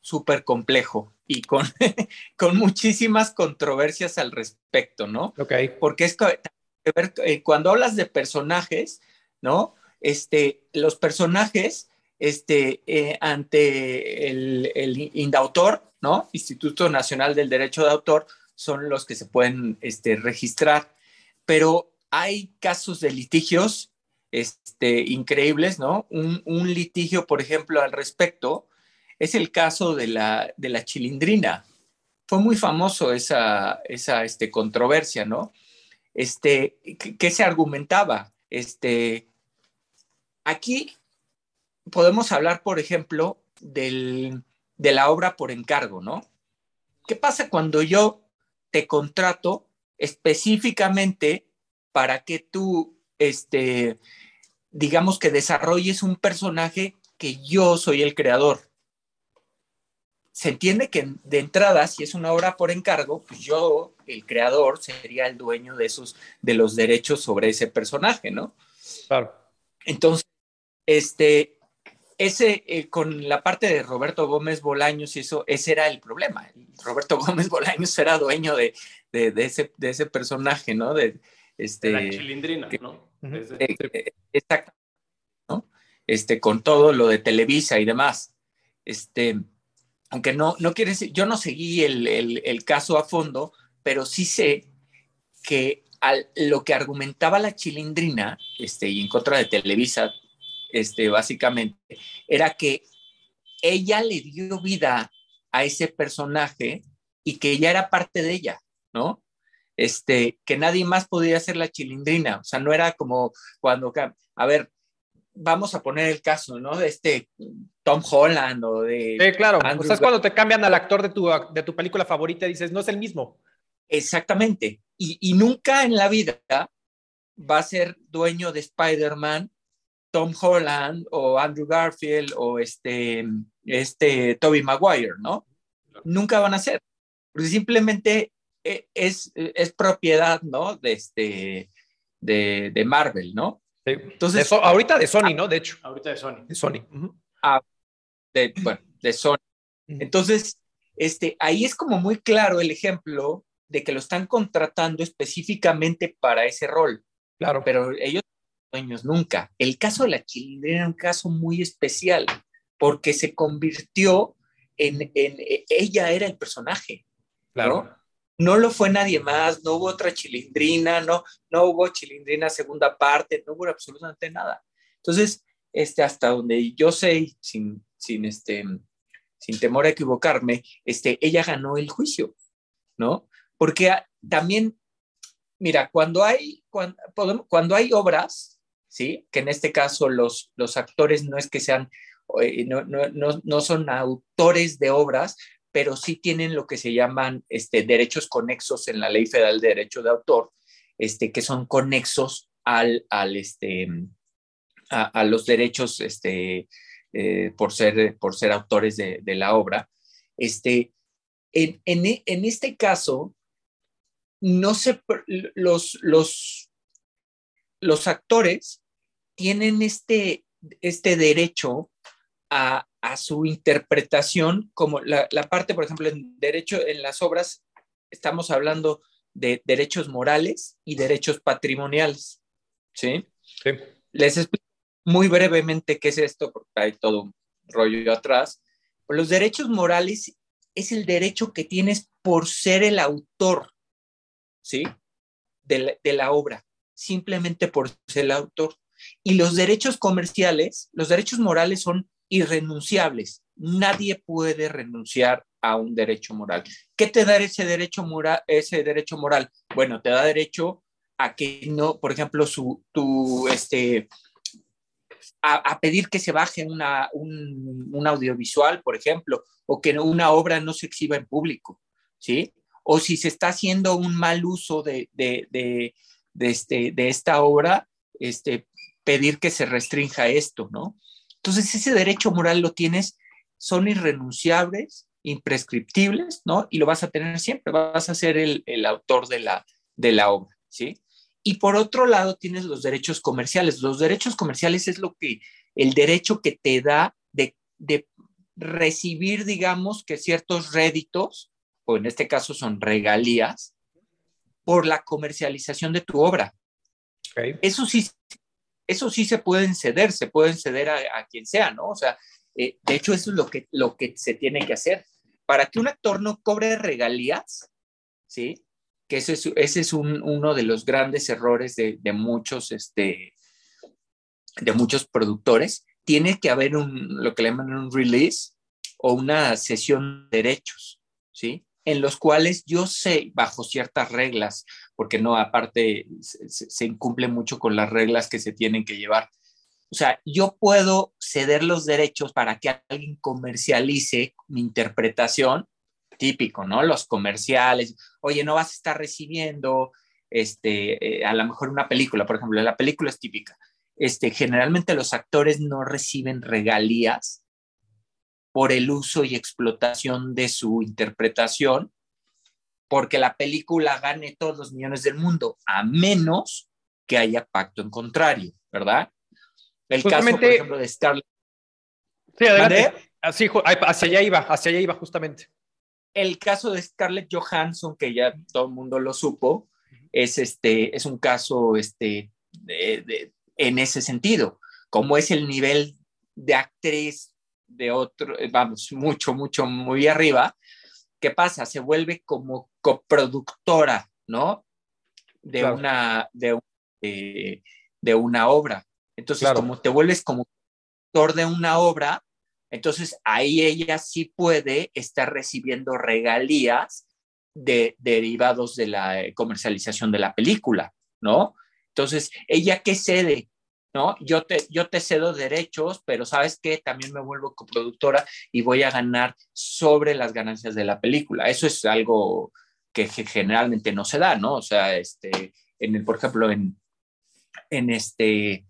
súper complejo y con, con muchísimas controversias al respecto, ¿no? Ok. Porque es eh, cuando hablas de personajes, ¿no? Este, los personajes, este, eh, ante el, el INDAUTOR, ¿no? Instituto Nacional del Derecho de Autor, son los que se pueden este, registrar. Pero hay casos de litigios este, increíbles, ¿no? Un, litigio, por ejemplo, al respecto, es el caso de la, de la chilindrina. Fue muy famoso esa, esa este, controversia, ¿no? Este, ¿qué, se argumentaba? Este, aquí podemos hablar, por ejemplo, del, de la obra por encargo, ¿no? ¿Qué pasa cuando yo te contrato específicamente para que tú, este, digamos que desarrolles un personaje que yo soy el creador. Se entiende que de entrada, si es una obra por encargo, pues yo, el creador, sería el dueño de esos, de los derechos sobre ese personaje, ¿no? Claro. Entonces, este, ese, eh, con la parte de Roberto Gómez Bolaños y eso, ese era el problema. Roberto Gómez Bolaños era dueño de, de, ese, de ese personaje, ¿no? De, este, la chilindrina, ¿no? Eh, exacto, ¿no? Este, con todo lo de Televisa y demás. Este, aunque no, no quiere decir, yo no seguí el, el, el caso a fondo, pero sí sé que lo que argumentaba la chilindrina, este, y en contra de Televisa, este, básicamente, era que ella le dio vida a ese personaje y que ya era parte de ella, ¿no? Este, que nadie más podía ser la chilindrina, o sea, no era como cuando, a ver, vamos a poner el caso, ¿no? De este Tom Holland o de... Sí, claro, o sea, es cuando te cambian al actor de tu, de tu película favorita y dices, no es el mismo. Exactamente, y, y nunca en la vida va a ser dueño de Spider-Man Tom Holland o Andrew Garfield o este, este Toby Maguire, ¿no? Nunca van a ser, porque simplemente es, es propiedad, ¿no? De, este, de, de Marvel, ¿no? Sí. Entonces, ahorita de Sony, ¿no? De hecho. Ahorita de Sony. De Sony. ah, de, bueno, de Sony. Entonces, este, ahí es como muy claro el ejemplo de que lo están contratando específicamente para ese rol. Claro. Pero ellos dueños nunca. El caso de la chilindrina era un caso muy especial porque se convirtió en, en ella era el personaje. Claro. ¿no? Lo fue nadie más, no hubo otra chilindrina, no, no hubo chilindrina segunda parte, no hubo absolutamente nada. Entonces, este, hasta donde yo sé, sin, sin, este, sin temor a equivocarme, este, ella ganó el juicio, ¿no? Porque también, mira, cuando hay, cuando, cuando hay obras ¿sí? Que en este caso los, los actores no es que sean, eh, no, no, no, no, son autores de obras, pero sí tienen lo que se llaman este, derechos conexos en la Ley Federal de Derecho de Autor, este, que son conexos al, este, a, los derechos este, eh, por, ser, por ser autores de, la obra. Este, en, en, en, este caso, no se, los, los, los actores tienen este, este derecho a, a su interpretación, como la, la, parte, por ejemplo, en derecho, en las obras, estamos hablando de derechos morales y derechos patrimoniales. ¿Sí? sí. Les explico muy brevemente qué es esto, porque hay todo un rollo atrás. Los derechos morales es el derecho que tienes por ser el autor, ¿sí? De la, de la obra, simplemente por ser el autor. Y los derechos comerciales, los derechos morales son irrenunciables. Nadie puede renunciar a un derecho moral. ¿Qué te da ese derecho moral? Ese derecho moral? Bueno, te da derecho a que no, por ejemplo, su, tu, este, a, pedir que se baje un, un, audiovisual, por ejemplo, o que una obra no se exhiba en público, ¿sí? O si se está haciendo un mal uso de, de, de, de este, de esta obra, este, pedir que se restrinja esto, ¿no? Entonces, ese derecho moral lo tienes, son irrenunciables, imprescriptibles, ¿no? Y lo vas a tener siempre, vas a ser el, el autor de la, de la obra, ¿sí? Y por otro lado, tienes los derechos comerciales. Los derechos comerciales es lo que, el derecho que te da de, de recibir, digamos, que ciertos réditos, o en este caso son regalías, por la comercialización de tu obra. Okay. Eso sí eso sí se pueden ceder, se pueden ceder a, quien sea, ¿no? O sea, eh, de hecho eso es lo que, lo que se tiene que hacer. Para que un actor no cobre regalías, ¿sí? Que ese es, es un, uno de los grandes errores de, de, muchos, este, de muchos productores, tiene que haber un, lo que le llaman un release o una sesión de derechos, ¿sí? En los cuales yo sé, bajo ciertas reglas, porque no, aparte se, se, incumple mucho con las reglas que se tienen que llevar. O sea, yo puedo ceder los derechos para que alguien comercialice mi interpretación, típico, ¿no? Los comerciales, oye, no vas a estar recibiendo, este, eh, a lo mejor una película, por ejemplo, la película es típica. Este, generalmente los actores no reciben regalías por el uso y explotación de su interpretación, porque la película gane todos los millones del mundo, a menos que haya pacto en contrario, ¿verdad? El justamente, caso, por ejemplo, de Scarlett. Sí, adelante. Así, hacia allá iba, hacia allá iba justamente. El caso de Scarlett Johansson, que ya todo el mundo lo supo, es, este, es un caso este, de, de, en ese sentido. Como es el nivel de actriz de otro, eh, vamos, mucho, mucho, muy arriba, ¿qué pasa? Se vuelve como coproductora, ¿no? de, una, de, eh, de, una obra. Entonces, como te vuelves como autor de una obra, entonces ahí ella sí puede estar recibiendo regalías de, derivados de la eh, comercialización de la película, ¿no? Entonces, ella qué cede, ¿no? Yo te, yo te cedo derechos, pero sabes que también me vuelvo coproductora y voy a ganar sobre las ganancias de la película. Eso es algo que generalmente no se da, ¿no? O sea, este, en el, por ejemplo, en, en este,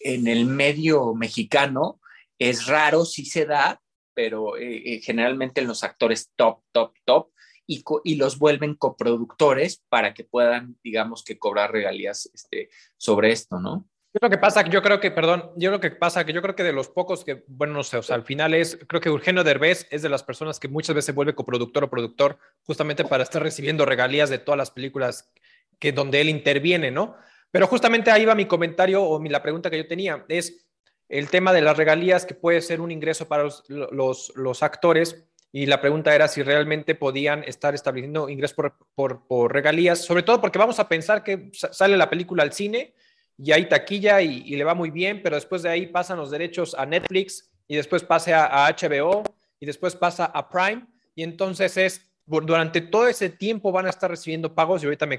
en el medio mexicano es raro, sí se da, pero eh, eh, generalmente en los actores top, top, top, y, los vuelven coproductores para que puedan, digamos, que cobrar regalías este, sobre esto, ¿no? Yo lo que pasa, yo creo que, perdón, yo lo que pasa, que yo creo que de los pocos que, bueno, no sé, o sea, al final es, creo que Eugenio Derbez es de las personas que muchas veces se vuelve coproductor o productor justamente para estar recibiendo regalías de todas las películas que donde él interviene, ¿no? Pero justamente ahí va mi comentario o mi, la pregunta que yo tenía, es el tema de las regalías que puede ser un ingreso para los, los, los actores y la pregunta era si realmente podían estar estableciendo ingresos por, por, regalías, sobre todo porque vamos a pensar que sale la película al cine y hay taquilla y, le va muy bien, pero después de ahí pasan los derechos a Netflix y después pasa a, HBO y después pasa a Prime y entonces es durante todo ese tiempo van a estar recibiendo pagos y ahorita me,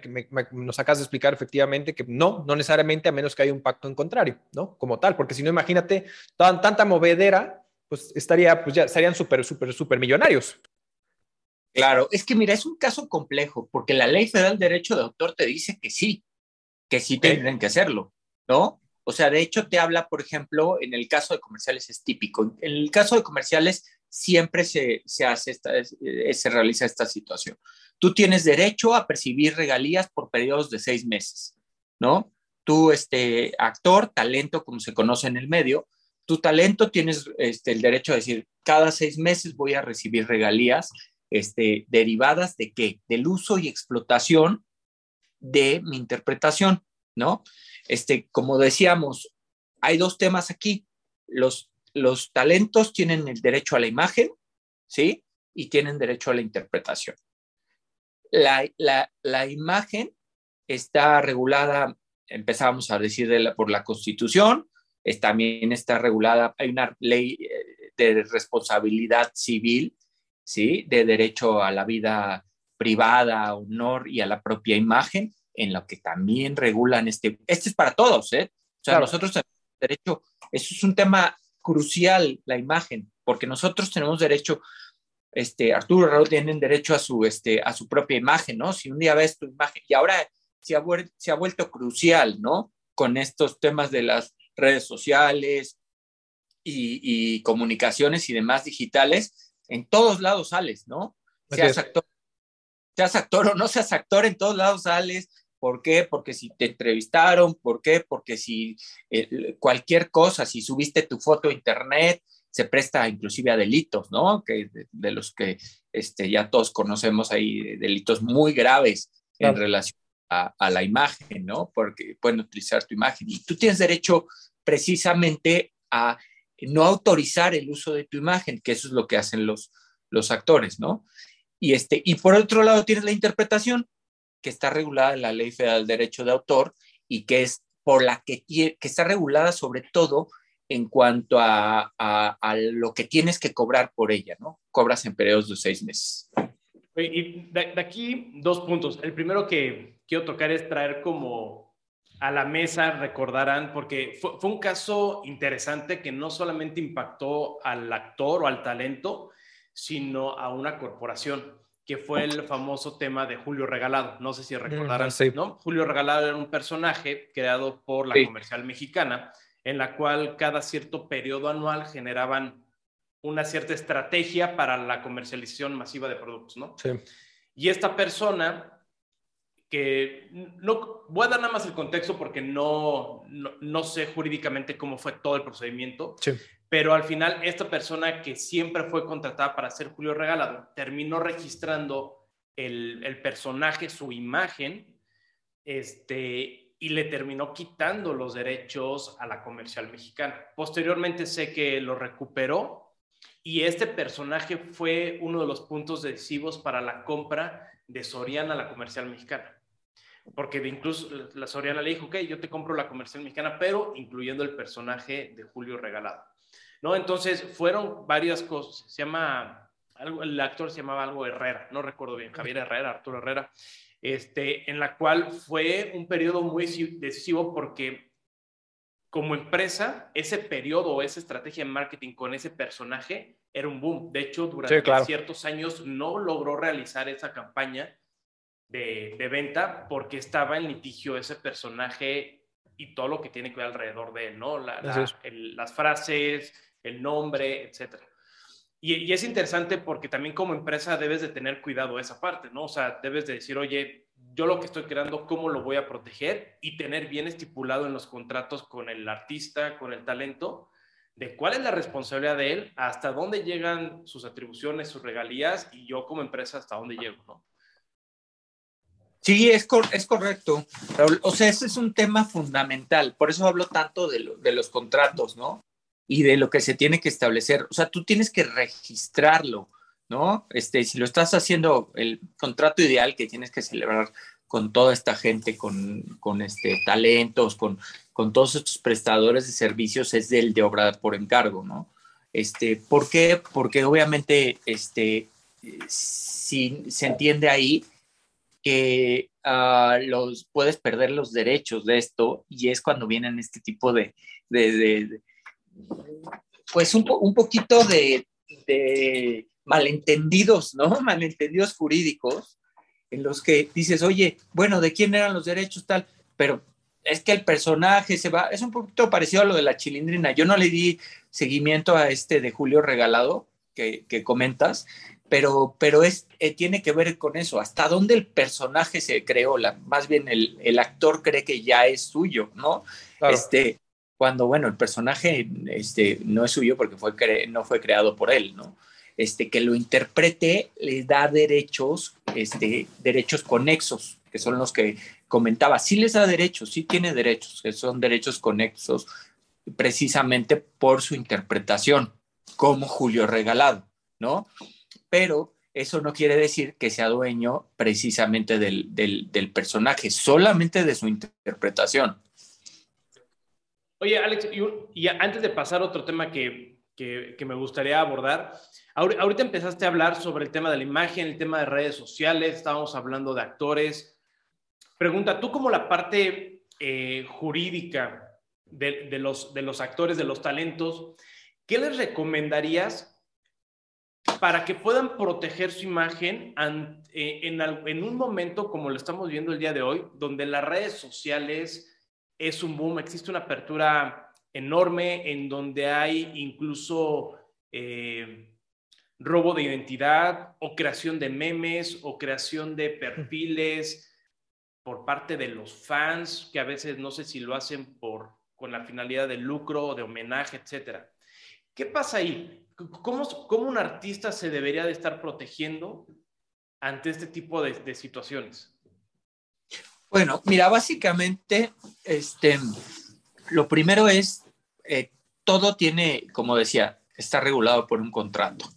nos acabas de explicar efectivamente que no, no necesariamente a menos que haya un pacto en contrario, ¿no? Como tal, porque si no, imagínate tanta movedera pues estaría, pues ya serían súper, súper, súper millonarios. Claro, es que mira, es un caso complejo, porque la ley federal del derecho de autor te dice que sí, que sí tienen que hacerlo, ¿no? O sea, de hecho te habla, por ejemplo, en el caso de comerciales es típico. En el caso de comerciales siempre se, se hace esta, eh, se realiza esta situación. Tú tienes derecho a percibir regalías por periodos de seis meses, ¿no? Tú, este actor, talento, como se conoce en el medio, tu talento tienes este, el derecho a decir, cada seis meses voy a recibir regalías este, derivadas de qué? Del uso y explotación de mi interpretación, ¿no? Este, como decíamos, hay dos temas aquí. Los, los talentos tienen el derecho a la imagen, ¿sí? Y tienen derecho a la interpretación. La, la, imagen está regulada, empezábamos a decir por la Constitución, también está regulada, hay una ley eh, de responsabilidad civil, ¿sí? De derecho a la vida privada, honor y a la propia imagen, en lo que también regulan este, este es para todos, ¿eh? O sea, nosotros tenemos derecho, eso es un tema crucial, la imagen, porque nosotros tenemos derecho, este, Arturo Raúl tienen derecho a su, este, a su propia imagen, ¿no? Si un día ves tu imagen, y ahora se ha, se ha vuelto crucial, ¿no? Con estos temas de las redes sociales y, comunicaciones y demás digitales, en todos lados sales, ¿no? Seas actor, seas actor o no seas actor, en todos lados sales. ¿Por qué? Porque si te entrevistaron, ¿por qué? Porque si eh, cualquier cosa, si subiste tu foto a internet, se presta inclusive a delitos, ¿no? Que de, los que este, ya todos conocemos ahí, delitos muy graves en relación a, a, la imagen, ¿no? Porque pueden utilizar tu imagen y tú tienes derecho precisamente a no autorizar el uso de tu imagen, que eso es lo que hacen los, los actores, ¿no? Y, este, y por otro lado tienes la interpretación, que está regulada en la Ley Federal del Derecho de Autor y que es por la que, que está regulada sobre todo en cuanto a, a, lo que tienes que cobrar por ella, ¿no? Cobras en periodos de seis meses. Y de aquí dos puntos. El primero que quiero tocar es traer como a la mesa recordarán, porque fue, un caso interesante que no solamente impactó al actor o al talento, sino a una corporación, que fue el famoso tema de Julio Regalado. No sé si mm, recordarán, ¿no? Julio Regalado era un personaje creado por la comercial mexicana, en la cual cada cierto periodo anual generaban una cierta estrategia para la comercialización masiva de productos, ¿no? Sí. Y esta persona que no voy a dar nada más el contexto porque no, no, sé jurídicamente cómo fue todo el procedimiento, pero al final esta persona que siempre fue contratada para ser Julio Regalado terminó registrando el, el personaje, su imagen, este, y le terminó quitando los derechos a la comercial mexicana. Posteriormente sé que lo recuperó y este personaje fue uno de los puntos decisivos para la compra de Soriana a la comercial mexicana porque incluso la Soriana le dijo, ok, yo te compro la comercial mexicana, pero incluyendo el personaje de Julio Regalado. ¿No? Entonces fueron varias cosas. Se llama, algo, el actor se llamaba algo Herrera, no recuerdo bien, Javier Herrera, Arturo Herrera, este, en la cual fue un periodo muy decisivo porque como empresa, ese periodo o esa estrategia de marketing con ese personaje era un boom. De hecho, durante ciertos años no logró realizar esa campaña de, venta porque estaba en litigio ese personaje y todo lo que tiene que ver alrededor de él, ¿no? las frases, el nombre, etcétera. Y, es interesante porque también como empresa debes de tener cuidado esa parte, ¿no? O sea, debes de decir, oye, yo lo que estoy creando, ¿cómo lo voy a proteger? Y tener bien estipulado en los contratos con el artista, con el talento, de cuál es la responsabilidad de él, hasta dónde llegan sus atribuciones, sus regalías y yo como empresa hasta dónde llego, ¿no? Sí, es, es correcto. O sea, ese es un tema fundamental. Por eso hablo tanto de los contratos, ¿no? Y de lo que se tiene que establecer. O sea, tú tienes que registrarlo, ¿no? Este, si lo estás haciendo, el contrato ideal que tienes que celebrar con toda esta gente, con, con este, talentos, con, con todos estos prestadores de servicios, es del de obra por encargo, ¿no? Este, ¿Por qué? Porque obviamente este, si se entiende ahí que uh, los, puedes perder los derechos de esto y es cuando vienen este tipo de, de pues un, un poquito de, de, malentendidos, ¿no? Malentendidos jurídicos en los que dices, oye, bueno, ¿de quién eran los derechos tal? Pero es que el personaje se va, es un poquito parecido a lo de la chilindrina. Yo no le di seguimiento a este de Julio Regalado que, que comentas, pero, pero es, eh, tiene que ver con eso, hasta dónde el personaje se creó, la, más bien el, el, actor cree que ya es suyo, ¿no? Este, cuando, bueno, el personaje este, no es suyo porque fue no fue creado por él, ¿no? Este, que lo interprete le da derechos, este, derechos conexos, que son los que comentaba. Sí les da derechos, sí tiene derechos, que son derechos conexos precisamente por su interpretación, como Julio Regalado, ¿no? Pero eso no quiere decir que sea dueño precisamente del, del, personaje, solamente de su interpretación. Oye, Alex, y, antes de pasar a otro tema que, que, que me gustaría abordar, Ahorita empezaste a hablar sobre el tema de la imagen, el tema de redes sociales, estábamos hablando de actores. Pregunta, tú como la parte eh, jurídica de, los, de los actores, de los talentos, ¿qué les recomendarías para que puedan proteger su imagen eh, en, en, un momento como lo estamos viendo el día de hoy, donde las redes sociales es un boom, existe una apertura enorme en donde hay incluso eh, robo de identidad o creación de memes o creación de perfiles por parte de los fans, que a veces no sé si lo hacen por, con la finalidad de lucro o de homenaje, etcétera. ¿Qué pasa ahí? ¿Cómo, ¿Cómo, un artista se debería de estar protegiendo ante este tipo de, de situaciones? Bueno, mira, básicamente, este, lo primero es, eh, todo tiene, como decía, está regulado por un contrato.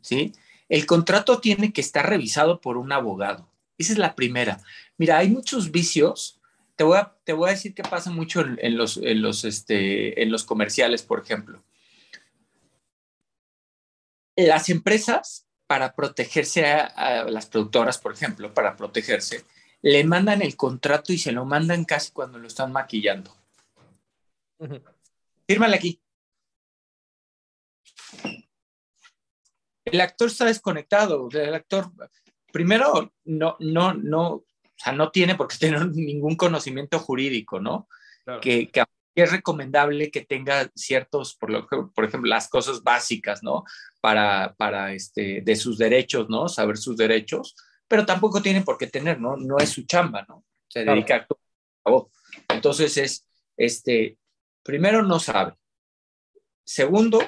¿sí? El contrato tiene que estar revisado por un abogado. Esa es la primera. Mira, hay muchos vicios. Te voy a, te voy a decir que pasa mucho en, los, en, los, este, en los comerciales, por ejemplo. Las empresas, para protegerse a, las productoras, por ejemplo, para protegerse, le mandan el contrato y se lo mandan casi cuando lo están maquillando. Fírmale aquí. el actor está desconectado. El actor, primero, no, no, no, o sea, no tiene por qué tener ningún conocimiento jurídico, ¿no? Que, que, es recomendable que tenga ciertos, por, lo, por ejemplo, las cosas básicas, ¿no? Para, para este, de sus derechos, ¿no? Saber sus derechos, pero tampoco tiene por qué tener, ¿no? No es su chamba, ¿no? Se dedica a actuar. Entonces es, este, primero no sabe. Segundo,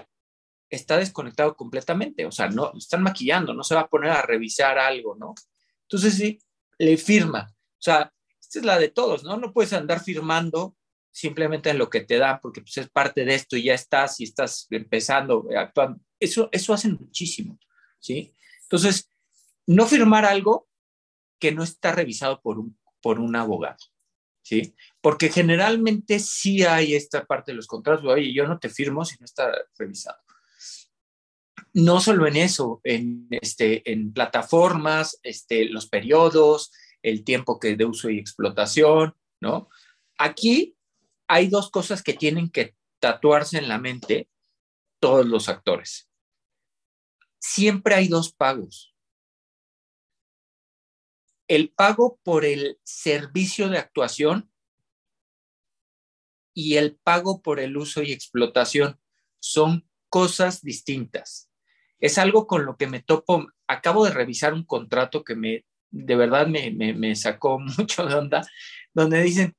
está desconectado completamente, o sea, no están maquillando, no se va a poner a revisar algo, ¿no? Entonces sí, le firma, o sea, esta es la de todos, ¿no? No puedes andar firmando simplemente en lo que te dan, porque pues, es parte de esto y ya estás y estás empezando, actuando. Eso, eso hacen muchísimo, ¿sí? Entonces, no firmar algo que no está revisado por un, por un abogado, ¿sí? Porque generalmente sí hay esta parte de los contratos, oye, yo no te firmo si no está revisado. No solo en eso, en, este, en plataformas, este, los periodos, el tiempo que de uso y explotación, ¿no? Aquí hay dos cosas que tienen que tatuarse en la mente todos los actores. Siempre hay dos pagos. El pago por el servicio de actuación y el pago por el uso y explotación son cosas distintas. Es algo con lo que me topo. Acabo de revisar un contrato que me de verdad me, me sacó mucho de onda, donde dicen,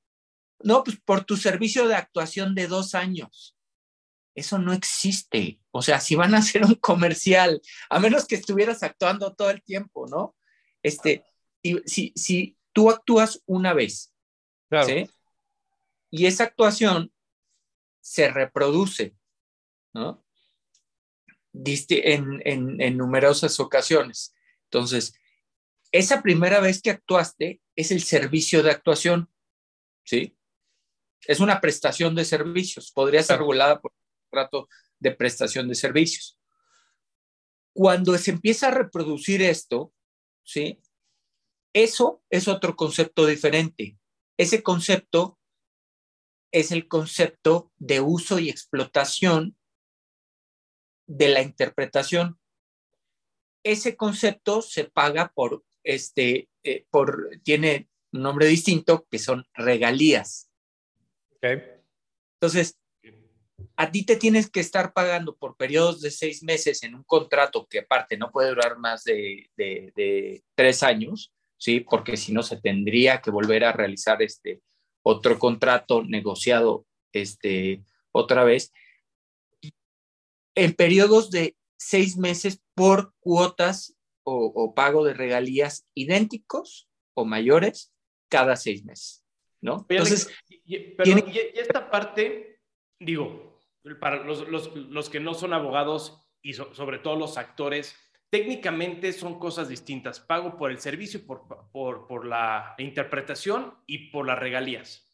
no, pues por tu servicio de actuación de dos años. Eso no existe. O sea, si van a hacer un comercial, a menos que estuvieras actuando todo el tiempo, ¿no? Este, si, si tú actúas una vez, ¿sí? Y esa actuación se reproduce, ¿no? En, en, en numerosas ocasiones. Entonces, esa primera vez que actuaste es el servicio de actuación, ¿sí? Es una prestación de servicios, podría ser regulada por un contrato de prestación de servicios. Cuando se empieza a reproducir esto, ¿sí? Eso es otro concepto diferente. Ese concepto es el concepto de uso y explotación de la interpretación. Ese concepto se paga por, este, eh, por, tiene un nombre distinto que son regalías. Entonces, a ti te tienes que estar pagando por periodos de seis meses en un contrato que aparte no puede durar más de, tres años, ¿sí? Porque si no se tendría que volver a realizar este otro contrato negociado este, otra vez. En periodos de seis meses por cuotas o pago de regalías idénticos o mayores cada seis meses. ¿no? Entonces, y, esta parte, digo, para los, que no son abogados y sobre todo los actores, técnicamente son cosas distintas. Pago por el servicio, por, por, la interpretación y por las regalías.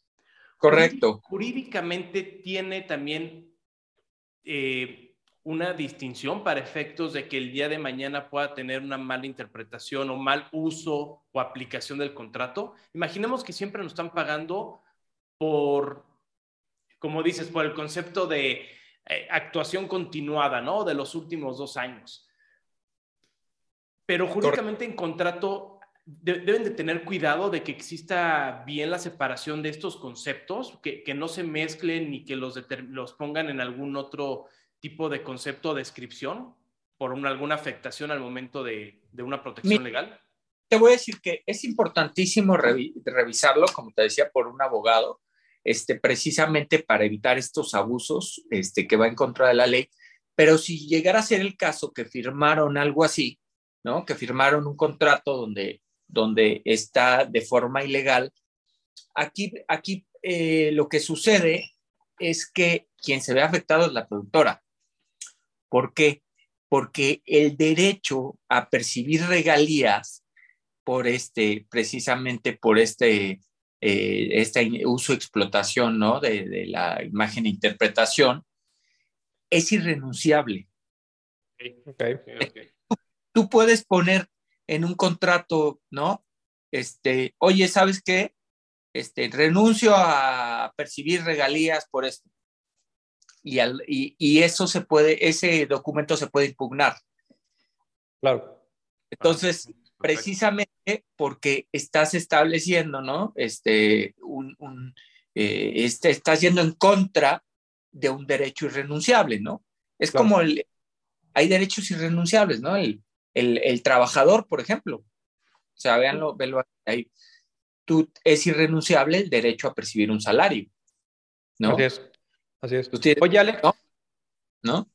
Correcto. Jurídicamente tiene también eh, una distinción para efectos de que el día de mañana pueda tener una mala interpretación o mal uso o aplicación del contrato. Imaginemos que siempre nos están pagando por, como dices, por el concepto de eh, actuación continuada, ¿no? De los últimos dos años. Pero jurídicamente en contrato deben de tener cuidado de que exista bien la separación de estos conceptos, que, no se mezclen ni que los, los pongan en algún otro tipo de concepto o descripción por alguna afectación al momento de, una protección legal? Te voy a decir que es importantísimo revisarlo, como te decía, por un abogado, este, precisamente para evitar estos abusos este, que va en contra de la ley. Pero si llegara a ser el caso que firmaron algo así, que firmaron un contrato donde, donde está de forma ilegal, aquí, aquí eh, lo que sucede es que quien se ve afectado es la productora. ¿Por qué? Porque el derecho a percibir regalías por este, precisamente por este, eh, este uso explotación ¿no? de, la imagen e interpretación, es irrenunciable. Tú, puedes poner en un contrato, ¿no? Este, oye, ¿sabes qué? Este, renuncio a percibir regalías por esto y, y, eso se puede, ese documento se puede impugnar. Claro. Entonces, precisamente porque estás estableciendo, ¿no? Este, un, un eh, este, estás yendo en contra de un derecho irrenunciable, ¿no? Es como el, hay derechos irrenunciables, ¿no? El, el, el, trabajador, por ejemplo. O sea, véanlo, véanlo ahí. Tú, es irrenunciable el derecho a percibir un salario, ¿no? Así es. Oye, Alex. ¿No?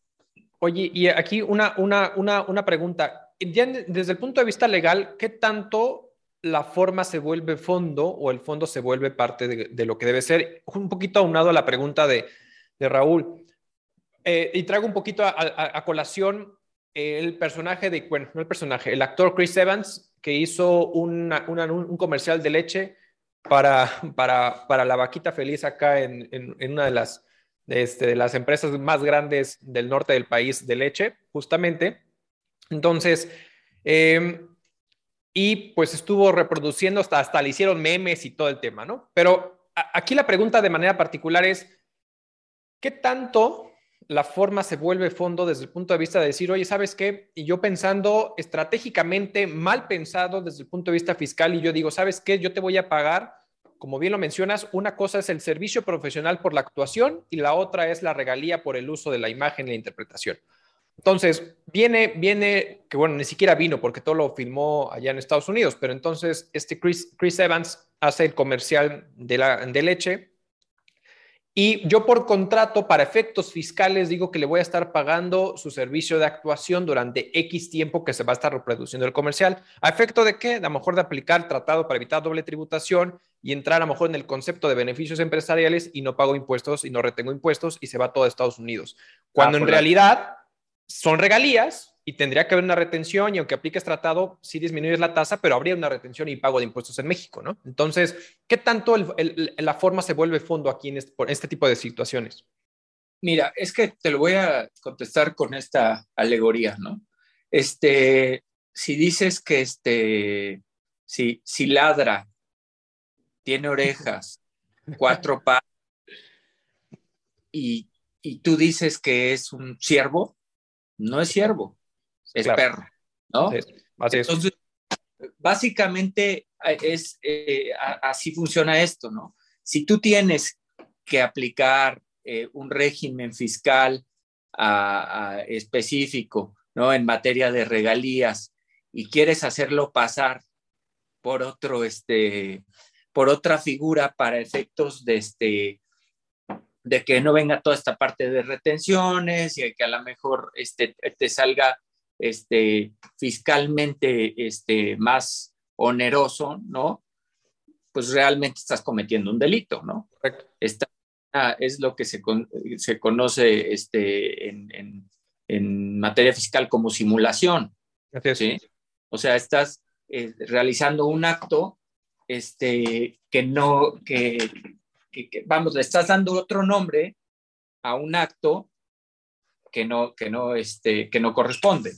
Oye, y aquí una, una, una, una pregunta. desde el punto de vista legal, ¿qué tanto la forma se vuelve fondo o el fondo se vuelve parte de, lo que debe ser? Un poquito aunado a la pregunta de, de Raúl. Eh, y traigo un poquito a, colación el personaje de, bueno, no el personaje, el actor Chris Evans, que hizo un comercial de leche para, para, para la vaquita feliz acá en, en, una de las, este, de las empresas más grandes del norte del país de leche, justamente. Entonces, em, y pues estuvo reproduciendo, hasta, hasta le hicieron memes y todo el tema, ¿no? Pero aquí la pregunta de manera particular es, ¿qué tanto la forma se vuelve fondo desde el punto de vista de decir, oye, ¿sabes qué? Y yo pensando estratégicamente, mal pensado desde el punto de vista fiscal, y yo digo, ¿sabes qué? Yo te voy a pagar, como bien lo mencionas, una cosa es el servicio profesional por la actuación y la otra es la regalía por el uso de la imagen y la interpretación. Entonces, viene, viene, que bueno, ni siquiera vino porque todo lo filmó allá en Estados Unidos, pero entonces este Chris, Chris Evans hace el comercial de, la, de leche y yo por contrato, para efectos fiscales, digo que le voy a estar pagando su servicio de actuación durante X tiempo que se va a estar reproduciendo el comercial. ¿A efecto de qué? A lo mejor de aplicar tratado para evitar doble tributación y entrar a lo mejor en el concepto de beneficios empresariales y no pago impuestos y no retengo impuestos y se va todo a Estados Unidos. Cuando ah, en realidad son regalías y tendría que haber una retención y aunque apliques tratado, sí disminuyes la tasa, pero habría una retención y pago de impuestos en México, ¿no? Entonces, ¿qué tanto la forma se vuelve fondo aquí en este, por este tipo de situaciones? Mira, es que te lo voy a contestar con esta alegoría, ¿no? Este, si dices que este, si, si ladra, tiene orejas, cuatro patas, y, y tú dices que es un ciervo, no es ciervo es perro, ¿no? Entonces, básicamente eh, es, eh, así funciona esto, ¿no? Si tú tienes que aplicar eh, un régimen fiscal específico, ¿no? En materia de regalías y quieres hacerlo pasar por otro, este, por otra figura para efectos de este, de que no venga toda esta parte de retenciones y que a lo mejor este, te salga este, fiscalmente este, más oneroso, ¿no? Pues realmente estás cometiendo un delito, ¿no? Esta es lo que se, se conoce este, en, en, materia fiscal como simulación. ¿sí? O sea, estás eh, realizando un acto este, que no, que, que, vamos, le estás dando otro nombre a un acto que no, que no, este, que no corresponde.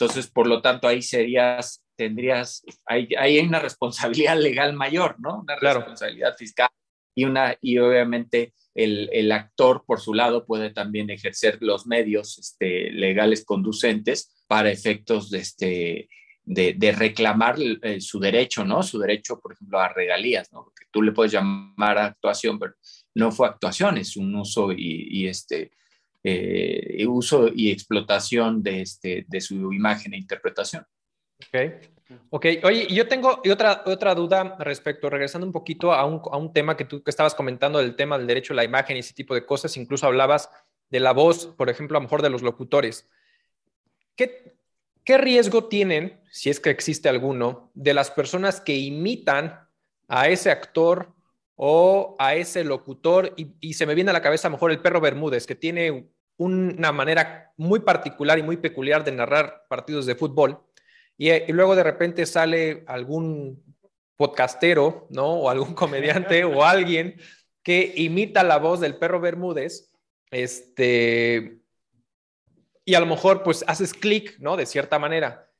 Entonces, por lo tanto, ahí serías, tendrías, ahí, hay una responsabilidad legal mayor, ¿no? Una responsabilidad fiscal y, una, y obviamente el, el, actor, por su lado, puede también ejercer los medios este, legales conducentes para efectos de, este, de, de reclamar eh, su derecho, ¿no? Su derecho, por ejemplo, a regalías, ¿no? Porque tú le puedes llamar actuación, pero no fue actuación, es un uso y, y este, eh, uso y explotación de, este, de su imagen e interpretación. Ok, ok. Oye, yo tengo otra, otra duda respecto, regresando un poquito a un, a un tema que tú que estabas comentando del tema del derecho a la imagen y ese tipo de cosas, incluso hablabas de la voz, por ejemplo, a lo mejor de los locutores. ¿Qué, ¿Qué riesgo tienen, si es que existe alguno, de las personas que imitan a ese actor o a ese locutor, y, se me viene a la cabeza a lo mejor el perro Bermúdez, que tiene una manera muy particular y muy peculiar de narrar partidos de fútbol, y, luego de repente sale algún podcastero, ¿no? O algún comediante o alguien que imita la voz del perro Bermúdez, este, y a lo mejor pues haces clic, ¿no? De cierta manera.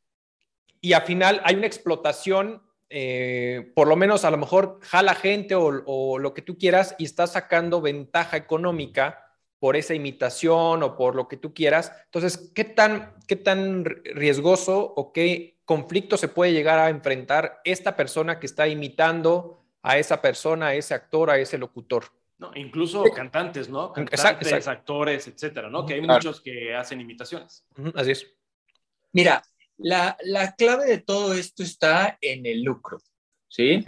Y al final hay una explotación eh, por lo menos a lo mejor jala gente o, lo que tú quieras y estás sacando ventaja económica por esa imitación o por lo que tú quieras. Entonces, ¿qué tan, qué tan riesgoso o qué conflicto se puede llegar a enfrentar esta persona que está imitando a esa persona, a ese actor, a ese locutor? No, incluso cantantes, ¿no? Cantantes, actores, etcétera, ¿no? Que hay muchos que hacen imitaciones. Así es. Mira, la, clave de todo esto está en el lucro, ¿sí?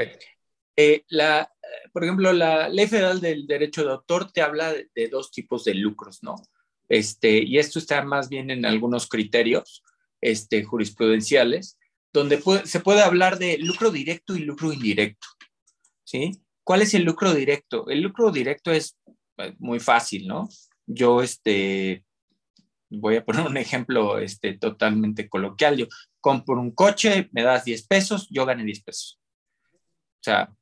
Eh, la, por ejemplo, la Ley Federal del Derecho de Autor te habla de, dos tipos de lucros, ¿no? Este, y esto está más bien en algunos criterios este, jurisprudenciales, donde se puede hablar de lucro directo y lucro indirecto, ¿sí? ¿Cuál es el lucro directo? El lucro directo es eh, muy fácil, ¿no? Yo, este, voy a poner un ejemplo este, totalmente coloquial. Yo compro un coche, me das 10 pesos, yo gané 10 pesos. O sea,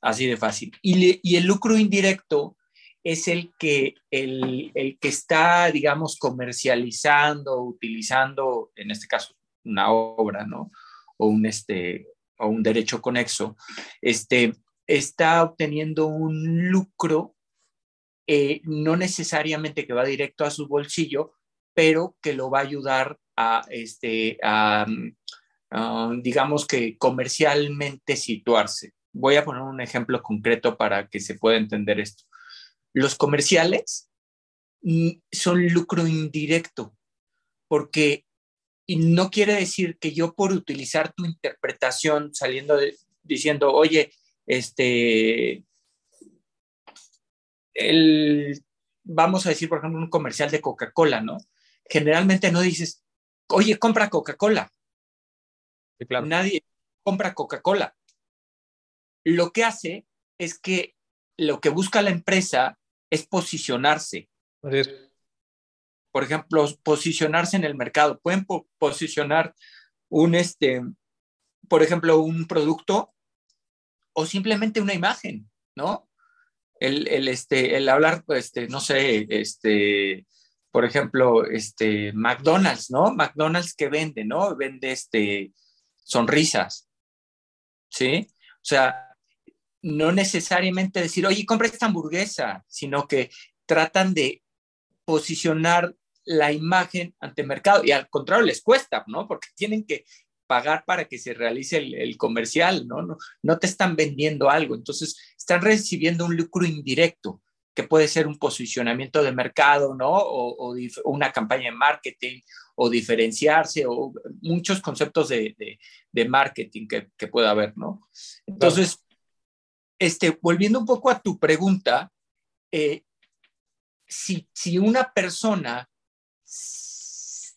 Así de fácil. Y, el lucro indirecto es el que, el, que está, digamos, comercializando, utilizando, en este caso, una obra, ¿no? O un, este, o un derecho conexo, este, está obteniendo un lucro, eh, no necesariamente que va directo a su bolsillo, pero que lo va a ayudar a, este, a, digamos que comercialmente situarse. Voy a poner un ejemplo concreto para que se pueda entender esto. Los comerciales mm, son lucro indirecto, porque no quiere decir que yo por utilizar tu interpretación saliendo diciendo, oye, este, el, vamos a decir, por ejemplo, un comercial de Coca-Cola, ¿no? Generalmente no dices, oye, compra Coca-Cola. Nadie compra Coca-Cola. Lo que hace es que lo que busca la empresa es posicionarse. Por ejemplo, posicionarse en el mercado. Pueden posicionar un, este, por ejemplo, un producto o simplemente una imagen, ¿no? El, el, este, el hablar, este, no sé, este, por ejemplo, este, McDonald's, ¿no? McDonald's que vende, ¿no? Vende este, sonrisas, ¿sí? O sea, no necesariamente decir, oye, compra esta hamburguesa, sino que tratan de posicionar la imagen ante mercado y al contrario les cuesta, ¿no? Porque tienen que pagar para que se realice el, comercial. ¿no? No te están vendiendo algo, entonces están recibiendo un lucro indirecto que puede ser un posicionamiento de mercado, ¿no? O, una campaña de marketing, o diferenciarse, o muchos conceptos de, marketing que, que, pueda haber, ¿no? Entonces, este, volviendo un poco a tu pregunta, eh, si, si una persona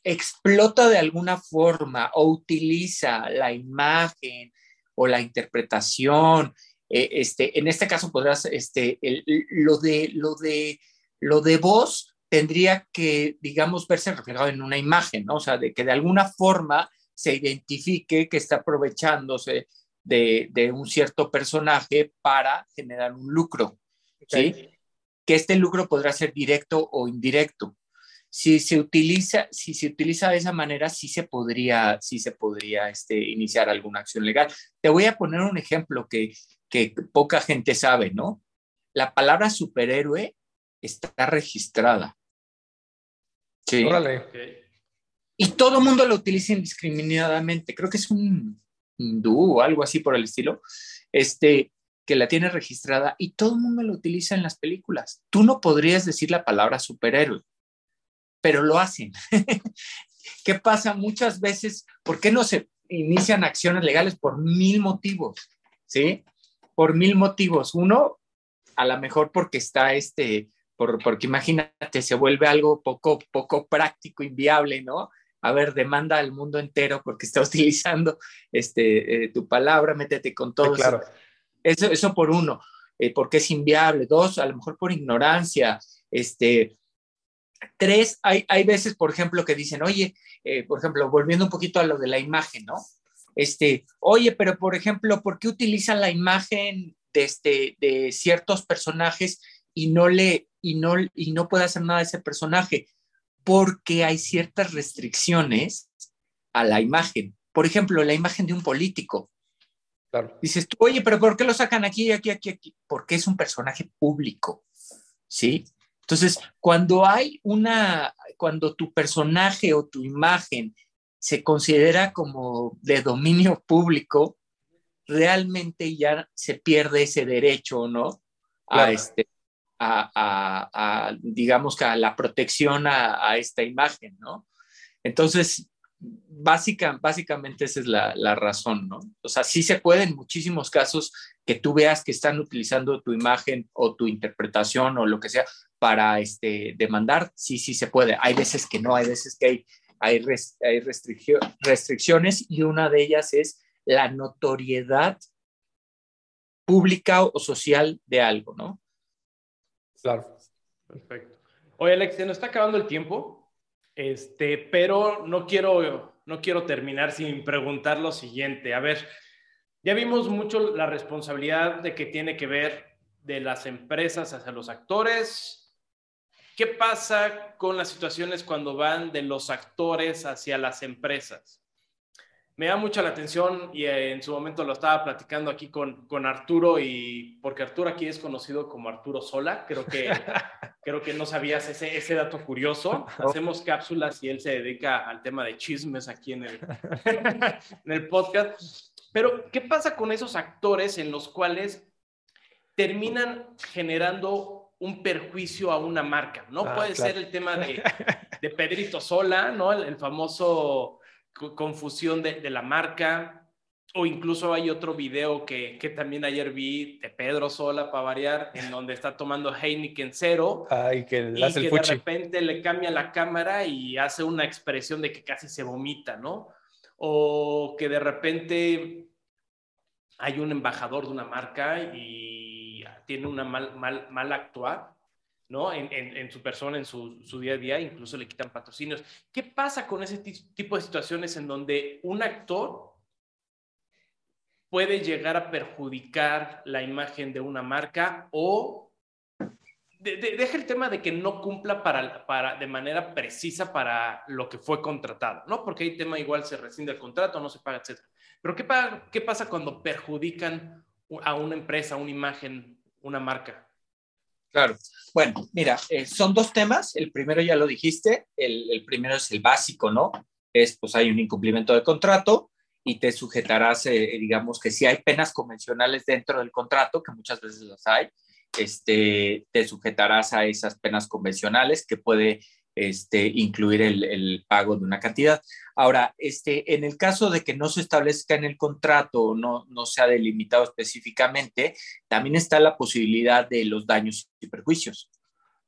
explota de alguna forma o utiliza la imagen o la interpretación, eh, este, en este caso podrás, este, lo, de, lo, de, lo de voz tendría que, digamos, verse reflejado en una imagen, ¿no? O sea, de que de alguna forma se identifique que está aprovechándose de, de un cierto personaje para generar un lucro, ¿sí? Que este lucro podrá ser directo o indirecto si se utiliza, si se utiliza de esa manera, sí se podría, sí se podría este, iniciar alguna acción legal. Te voy a poner un ejemplo que, que poca gente sabe, ¿no? La palabra superhéroe está registrada. Sí. Y todo el mundo lo utiliza indiscriminadamente. Creo que es un hindú o algo así por el estilo, este, que la tiene registrada y todo el mundo lo utiliza en las películas. Tú no podrías decir la palabra superhéroe pero lo hacen. ¿Qué pasa muchas veces? ¿Por qué no se inician acciones legales? Por mil motivos, ¿sí? Por mil motivos. Uno, a lo mejor porque está este, por, porque imagínate, se vuelve algo poco, poco práctico, inviable, ¿no? A ver, demanda al mundo entero porque está utilizando este, eh, tu palabra, métete con todo. claro. eso. Eso por uno, eh, porque es inviable. Dos, a lo mejor por ignorancia, este, Tres, hay, hay veces, por ejemplo, que dicen, oye, eh, por ejemplo, volviendo un poquito a lo de la imagen, ¿no? Este, oye, pero por ejemplo, ¿por qué utilizan la imagen de, este, de ciertos personajes y no le y no, y no puede hacer nada de ese personaje? Porque hay ciertas restricciones a la imagen. Por ejemplo, la imagen de un político. Claro. Dices, oye, pero ¿por qué lo sacan aquí, aquí, aquí, aquí? Porque es un personaje público, ¿sí? Entonces, cuando hay una, cuando tu personaje o tu imagen se considera como de dominio público, realmente ya se pierde ese derecho, ¿no? A este, a, digamos que a la protección a, esta imagen, ¿no? Entonces, básica, básicamente esa es la, la, razón, ¿no? O sea, sí se puede en muchísimos casos que tú veas que están utilizando tu imagen o tu interpretación o lo que sea para este, demandar, sí, sí se puede. Hay veces que no, hay veces que hay, hay, hay restricciones y una de ellas es la notoriedad pública o social de algo, ¿no? Claro. Perfecto. Oye, Alex, se nos está acabando el tiempo, este, pero no quiero, no quiero terminar sin preguntar lo siguiente. A ver, Ya vimos mucho la responsabilidad de que tiene que ver de las empresas hacia los actores. ¿Qué pasa con las situaciones cuando van de los actores hacia las empresas? Me da mucha la atención y en su momento lo estaba platicando aquí con, con Arturo y porque Arturo aquí es conocido como Arturo Sola, creo que, creo que no sabías ese, ese dato curioso. Hacemos cápsulas y él se dedica al tema de chismes aquí en el, en el podcast. Pero, ¿qué pasa con esos actores en los cuales terminan generando un perjuicio a una marca? ¿No? Ah, Puede ser el tema de, de Pedrito Sola, ¿no? el famoso confusión de, la marca, o incluso hay otro video que, también ayer vi de Pedro Sola, para variar, en donde está tomando Heineken cero. y que, de repente le cambia la cámara y hace una expresión de que casi se vomita, ¿no? O que de repente hay un embajador de una marca y tiene una mal, mal, mal actuar ¿no? En, su persona, en su, día a día, incluso le quitan patrocinios. ¿Qué pasa con ese tipo de situaciones en donde un actor puede llegar a perjudicar la imagen de una marca o deja el tema de que no cumpla para, para, de manera precisa para lo que fue contratado, ¿no? Porque hay tema igual se rescinde el contrato, no se paga, etc. Pero ¿qué, qué pasa cuando perjudican a una empresa, una imagen, una marca? Claro. Bueno, mira, eh, son dos temas. El primero ya lo dijiste. El, primero es el básico, ¿no? Es, pues hay un incumplimiento de contrato y te sujetarás, eh, digamos que si hay penas convencionales dentro del contrato, que muchas veces las hay, este, te sujetarás a esas penas convencionales que puede este, incluir el, pago de una cantidad. Ahora, este, en el caso de que no se establezca en el contrato o no, no sea delimitado específicamente, también está la posibilidad de los daños y perjuicios.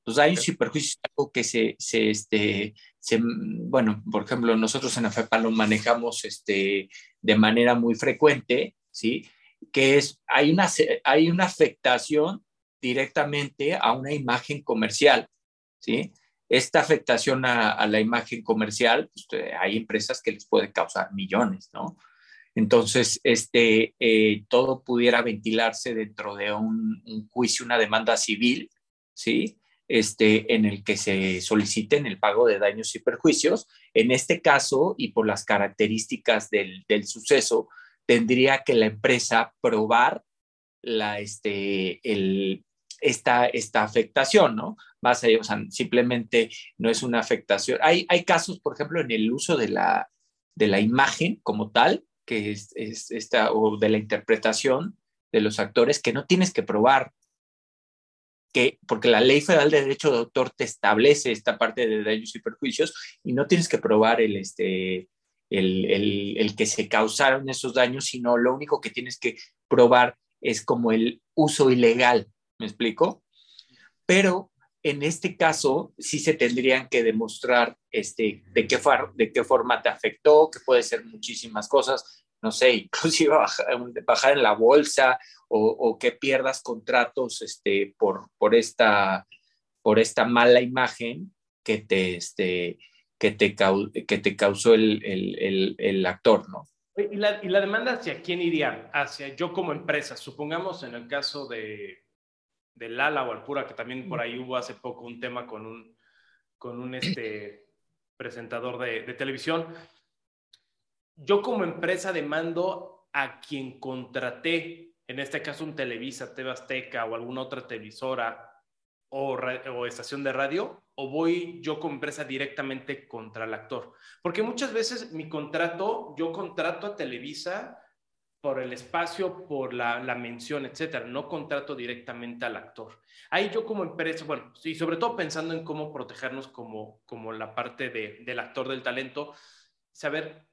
Los daños y perjuicios es algo que se, se, este, se, bueno, por ejemplo, nosotros en AFEPA lo manejamos este, de manera muy frecuente, ¿sí? Que es, hay una, hay una afectación directamente a una imagen comercial, ¿sí? Esta afectación a, la imagen comercial, pues, eh, hay empresas que les puede causar millones, ¿no? Entonces, este, eh, todo pudiera ventilarse dentro de un, juicio, una demanda civil, ¿sí? Este, en el que se soliciten el pago de daños y perjuicios. En este caso, y por las características del, del suceso, tendría que la empresa probar la, este, el, esta, esta afectación, ¿no? Más allá, o sea, simplemente no es una afectación. Hay, hay casos, por ejemplo, en el uso de la, de la imagen como tal, que es, esta, o de la interpretación de los actores, que no tienes que probar, que, porque la Ley Federal de Derecho de Autor te establece esta parte de daños y perjuicios y no tienes que probar el, este, el, el, el que se causaron esos daños, sino lo único que tienes que probar es como el uso ilegal ¿me explico? Pero en este caso sí se tendrían que demostrar este, de, qué de qué forma te afectó, que puede ser muchísimas cosas, no sé, inclusive bajar, en la bolsa o, que pierdas contratos este, por, por, esta, por esta mala imagen que te, este, que te, que te causó el, el, el, actor, ¿no? ¿Y la, ¿Y la demanda hacia quién iría? Hacia yo como empresa, supongamos en el caso de del Lala o Alpura, que también por ahí hubo hace poco un tema con un, con un este, presentador de, televisión. Yo como empresa demando a quien contraté, en este caso un Televisa, TV Azteca o alguna otra televisora o, o, estación de radio, o voy yo como empresa directamente contra el actor. Porque muchas veces mi contrato, yo contrato a Televisa por el espacio, por la, mención, etcétera. No contrato directamente al actor. Ahí yo como empresa, bueno, y sobre todo pensando en cómo protegernos como, como la parte de, del actor del talento, saber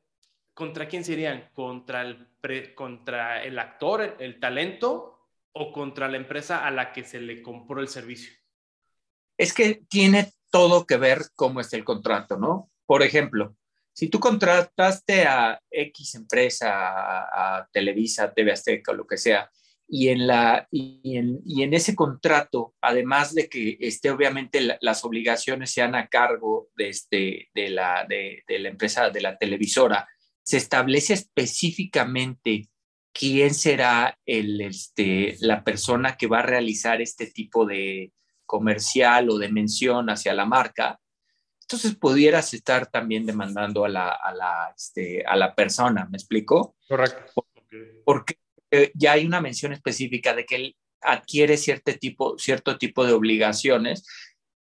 contra quién serían, contra el, contra el actor, el, talento, o contra la empresa a la que se le compró el servicio. Es que tiene todo que ver cómo es el contrato, ¿no? Por ejemplo, si tú contrataste a X empresa, a, Televisa, TV Azteca o lo que sea, y en, la, y en, ese contrato, además de que esté obviamente las obligaciones sean a cargo de, este, de, la, de, la empresa, de la televisora, se establece específicamente quién será el, este, la persona que va a realizar este tipo de comercial o de mención hacia la marca, entonces pudieras estar también demandando a la, a la, este, a la persona, ¿me explico? Correcto. Porque eh, ya hay una mención específica de que él adquiere cierto tipo, cierto tipo de obligaciones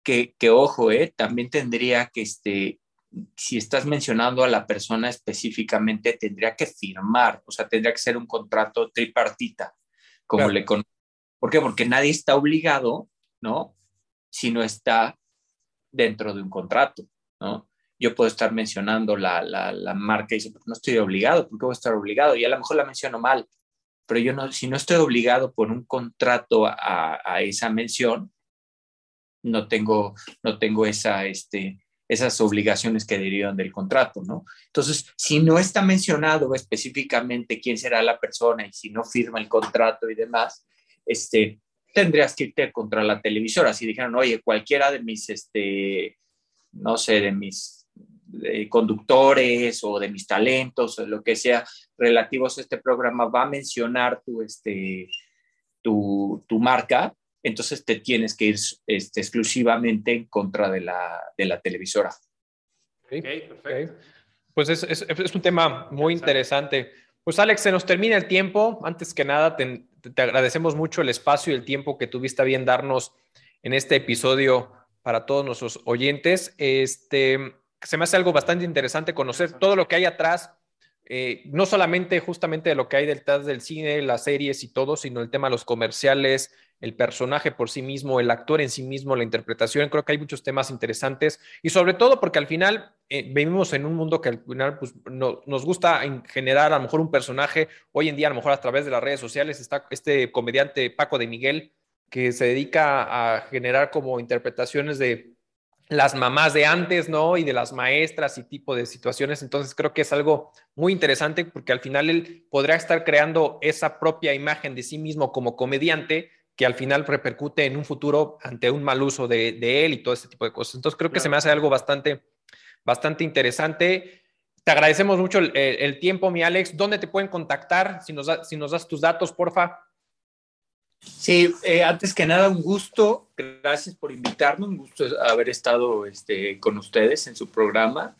que, que ojo, eh, también tendría que, este, si estás mencionando a la persona específicamente, tendría que firmar, o sea, tendría que ser un contrato tripartita, como le conozco. ¿Por qué? Porque nadie está obligado, ¿no? Si no está dentro de un contrato, ¿no? Yo puedo estar mencionando la, la, marca y dice, no estoy obligado, ¿por qué voy a estar obligado? Y a lo mejor la menciono mal, pero yo no, si no estoy obligado por un contrato a, a esa mención, no tengo, no tengo esa, este, esas obligaciones que derivan del contrato, ¿no? Entonces, si no está mencionado específicamente quién será la persona y si no firma el contrato y demás, este, tendrías que irte contra la televisora. Si dijeron, oye, cualquiera de mis, este, no sé, de mis conductores o de mis talentos o lo que sea relativos a este programa va a mencionar tu, este, tu, tu marca, entonces te tienes que ir este, exclusivamente en contra de la, de la televisora. Ok, perfecto. Pues es, es, es, un tema muy interesante. Pues Alex, se nos termina el tiempo. Antes que nada, te, te, agradecemos mucho el espacio y el tiempo que tuviste a bien darnos en este episodio para todos nuestros oyentes. Este, se me hace algo bastante interesante conocer todo lo que hay atrás eh, no solamente justamente de lo que hay detrás del cine, las series y todo, sino el tema de los comerciales, el personaje por sí mismo, el actor en sí mismo, la interpretación. Creo que hay muchos temas interesantes y sobre todo porque al final eh, vivimos en un mundo que al final pues, nos gusta generar a lo mejor un personaje. Hoy en día, a lo mejor a través de las redes sociales, está este comediante Paco de Miguel que se dedica a generar como interpretaciones de las mamás de antes, ¿no? Y de las maestras y tipo de situaciones. Entonces creo que es algo muy interesante porque al final él podrá estar creando esa propia imagen de sí mismo como comediante que al final repercute en un futuro ante un mal uso de, él y todo ese tipo de cosas. Entonces creo que se me hace algo bastante, bastante interesante. Te agradecemos mucho el, tiempo, mi Alex. ¿Dónde te pueden contactar? Si nos, si nos das tus datos, porfa. Sí, eh, antes que nada, un gusto. Gracias por invitarme. Un gusto haber estado este, con ustedes en su programa.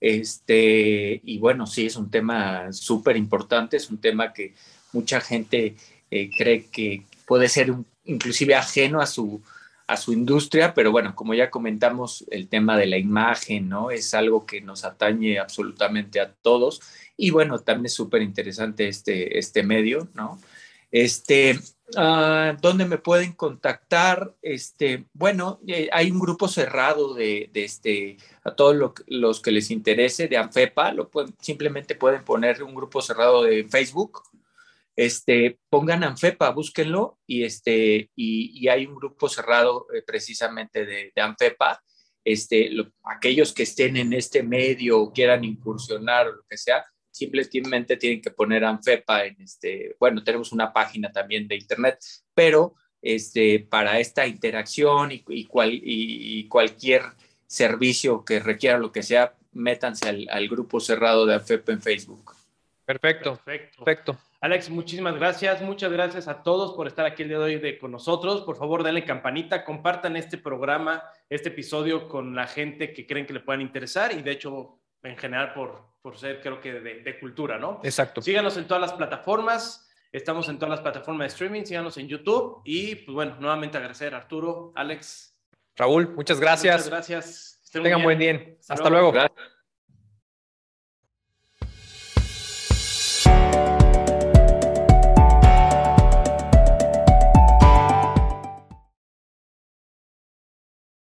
Este, y bueno, sí, es un tema súper importante. Es un tema que mucha gente eh, cree que puede ser inclusive ajeno a su, a su industria, pero bueno, como ya comentamos, el tema de la imagen, ¿no? Es algo que nos atañe absolutamente a todos. Y bueno, también es súper interesante este, este medio, ¿no? Este, uh, ¿Dónde me pueden contactar? Este, bueno, eh, hay un grupo cerrado de, de este, a todos los que les interese de ANFEPA, lo pueden, simplemente pueden poner un grupo cerrado de Facebook, este, pongan ANFEPA, búsquenlo y, este, y, hay un grupo cerrado eh, precisamente de, de, ANFEPA. Este, aquellos que estén en este medio o quieran incursionar o lo que sea, simplemente tienen que poner ANFEPA en este, bueno, tenemos una página también de internet, pero este, para esta interacción y, y, cual, y, cualquier servicio que requiera lo que sea, métanse al, al grupo cerrado de ANFEPA en Facebook. Perfecto, perfecto. perfecto. Alex, muchísimas gracias. Muchas gracias a todos por estar aquí el día de hoy de, con nosotros. Por favor, denle campanita, compartan este programa, este episodio con la gente que creen que le puedan interesar y de hecho, en general, por, por ser, creo que, de, cultura, ¿no? Exacto. Síganos en todas las plataformas. Estamos en todas las plataformas de streaming. Síganos en YouTube. Y, pues bueno, nuevamente agradecer a Arturo, Alex. Raúl, muchas gracias. Muchas gracias. Tengan buen día. Hasta, luego.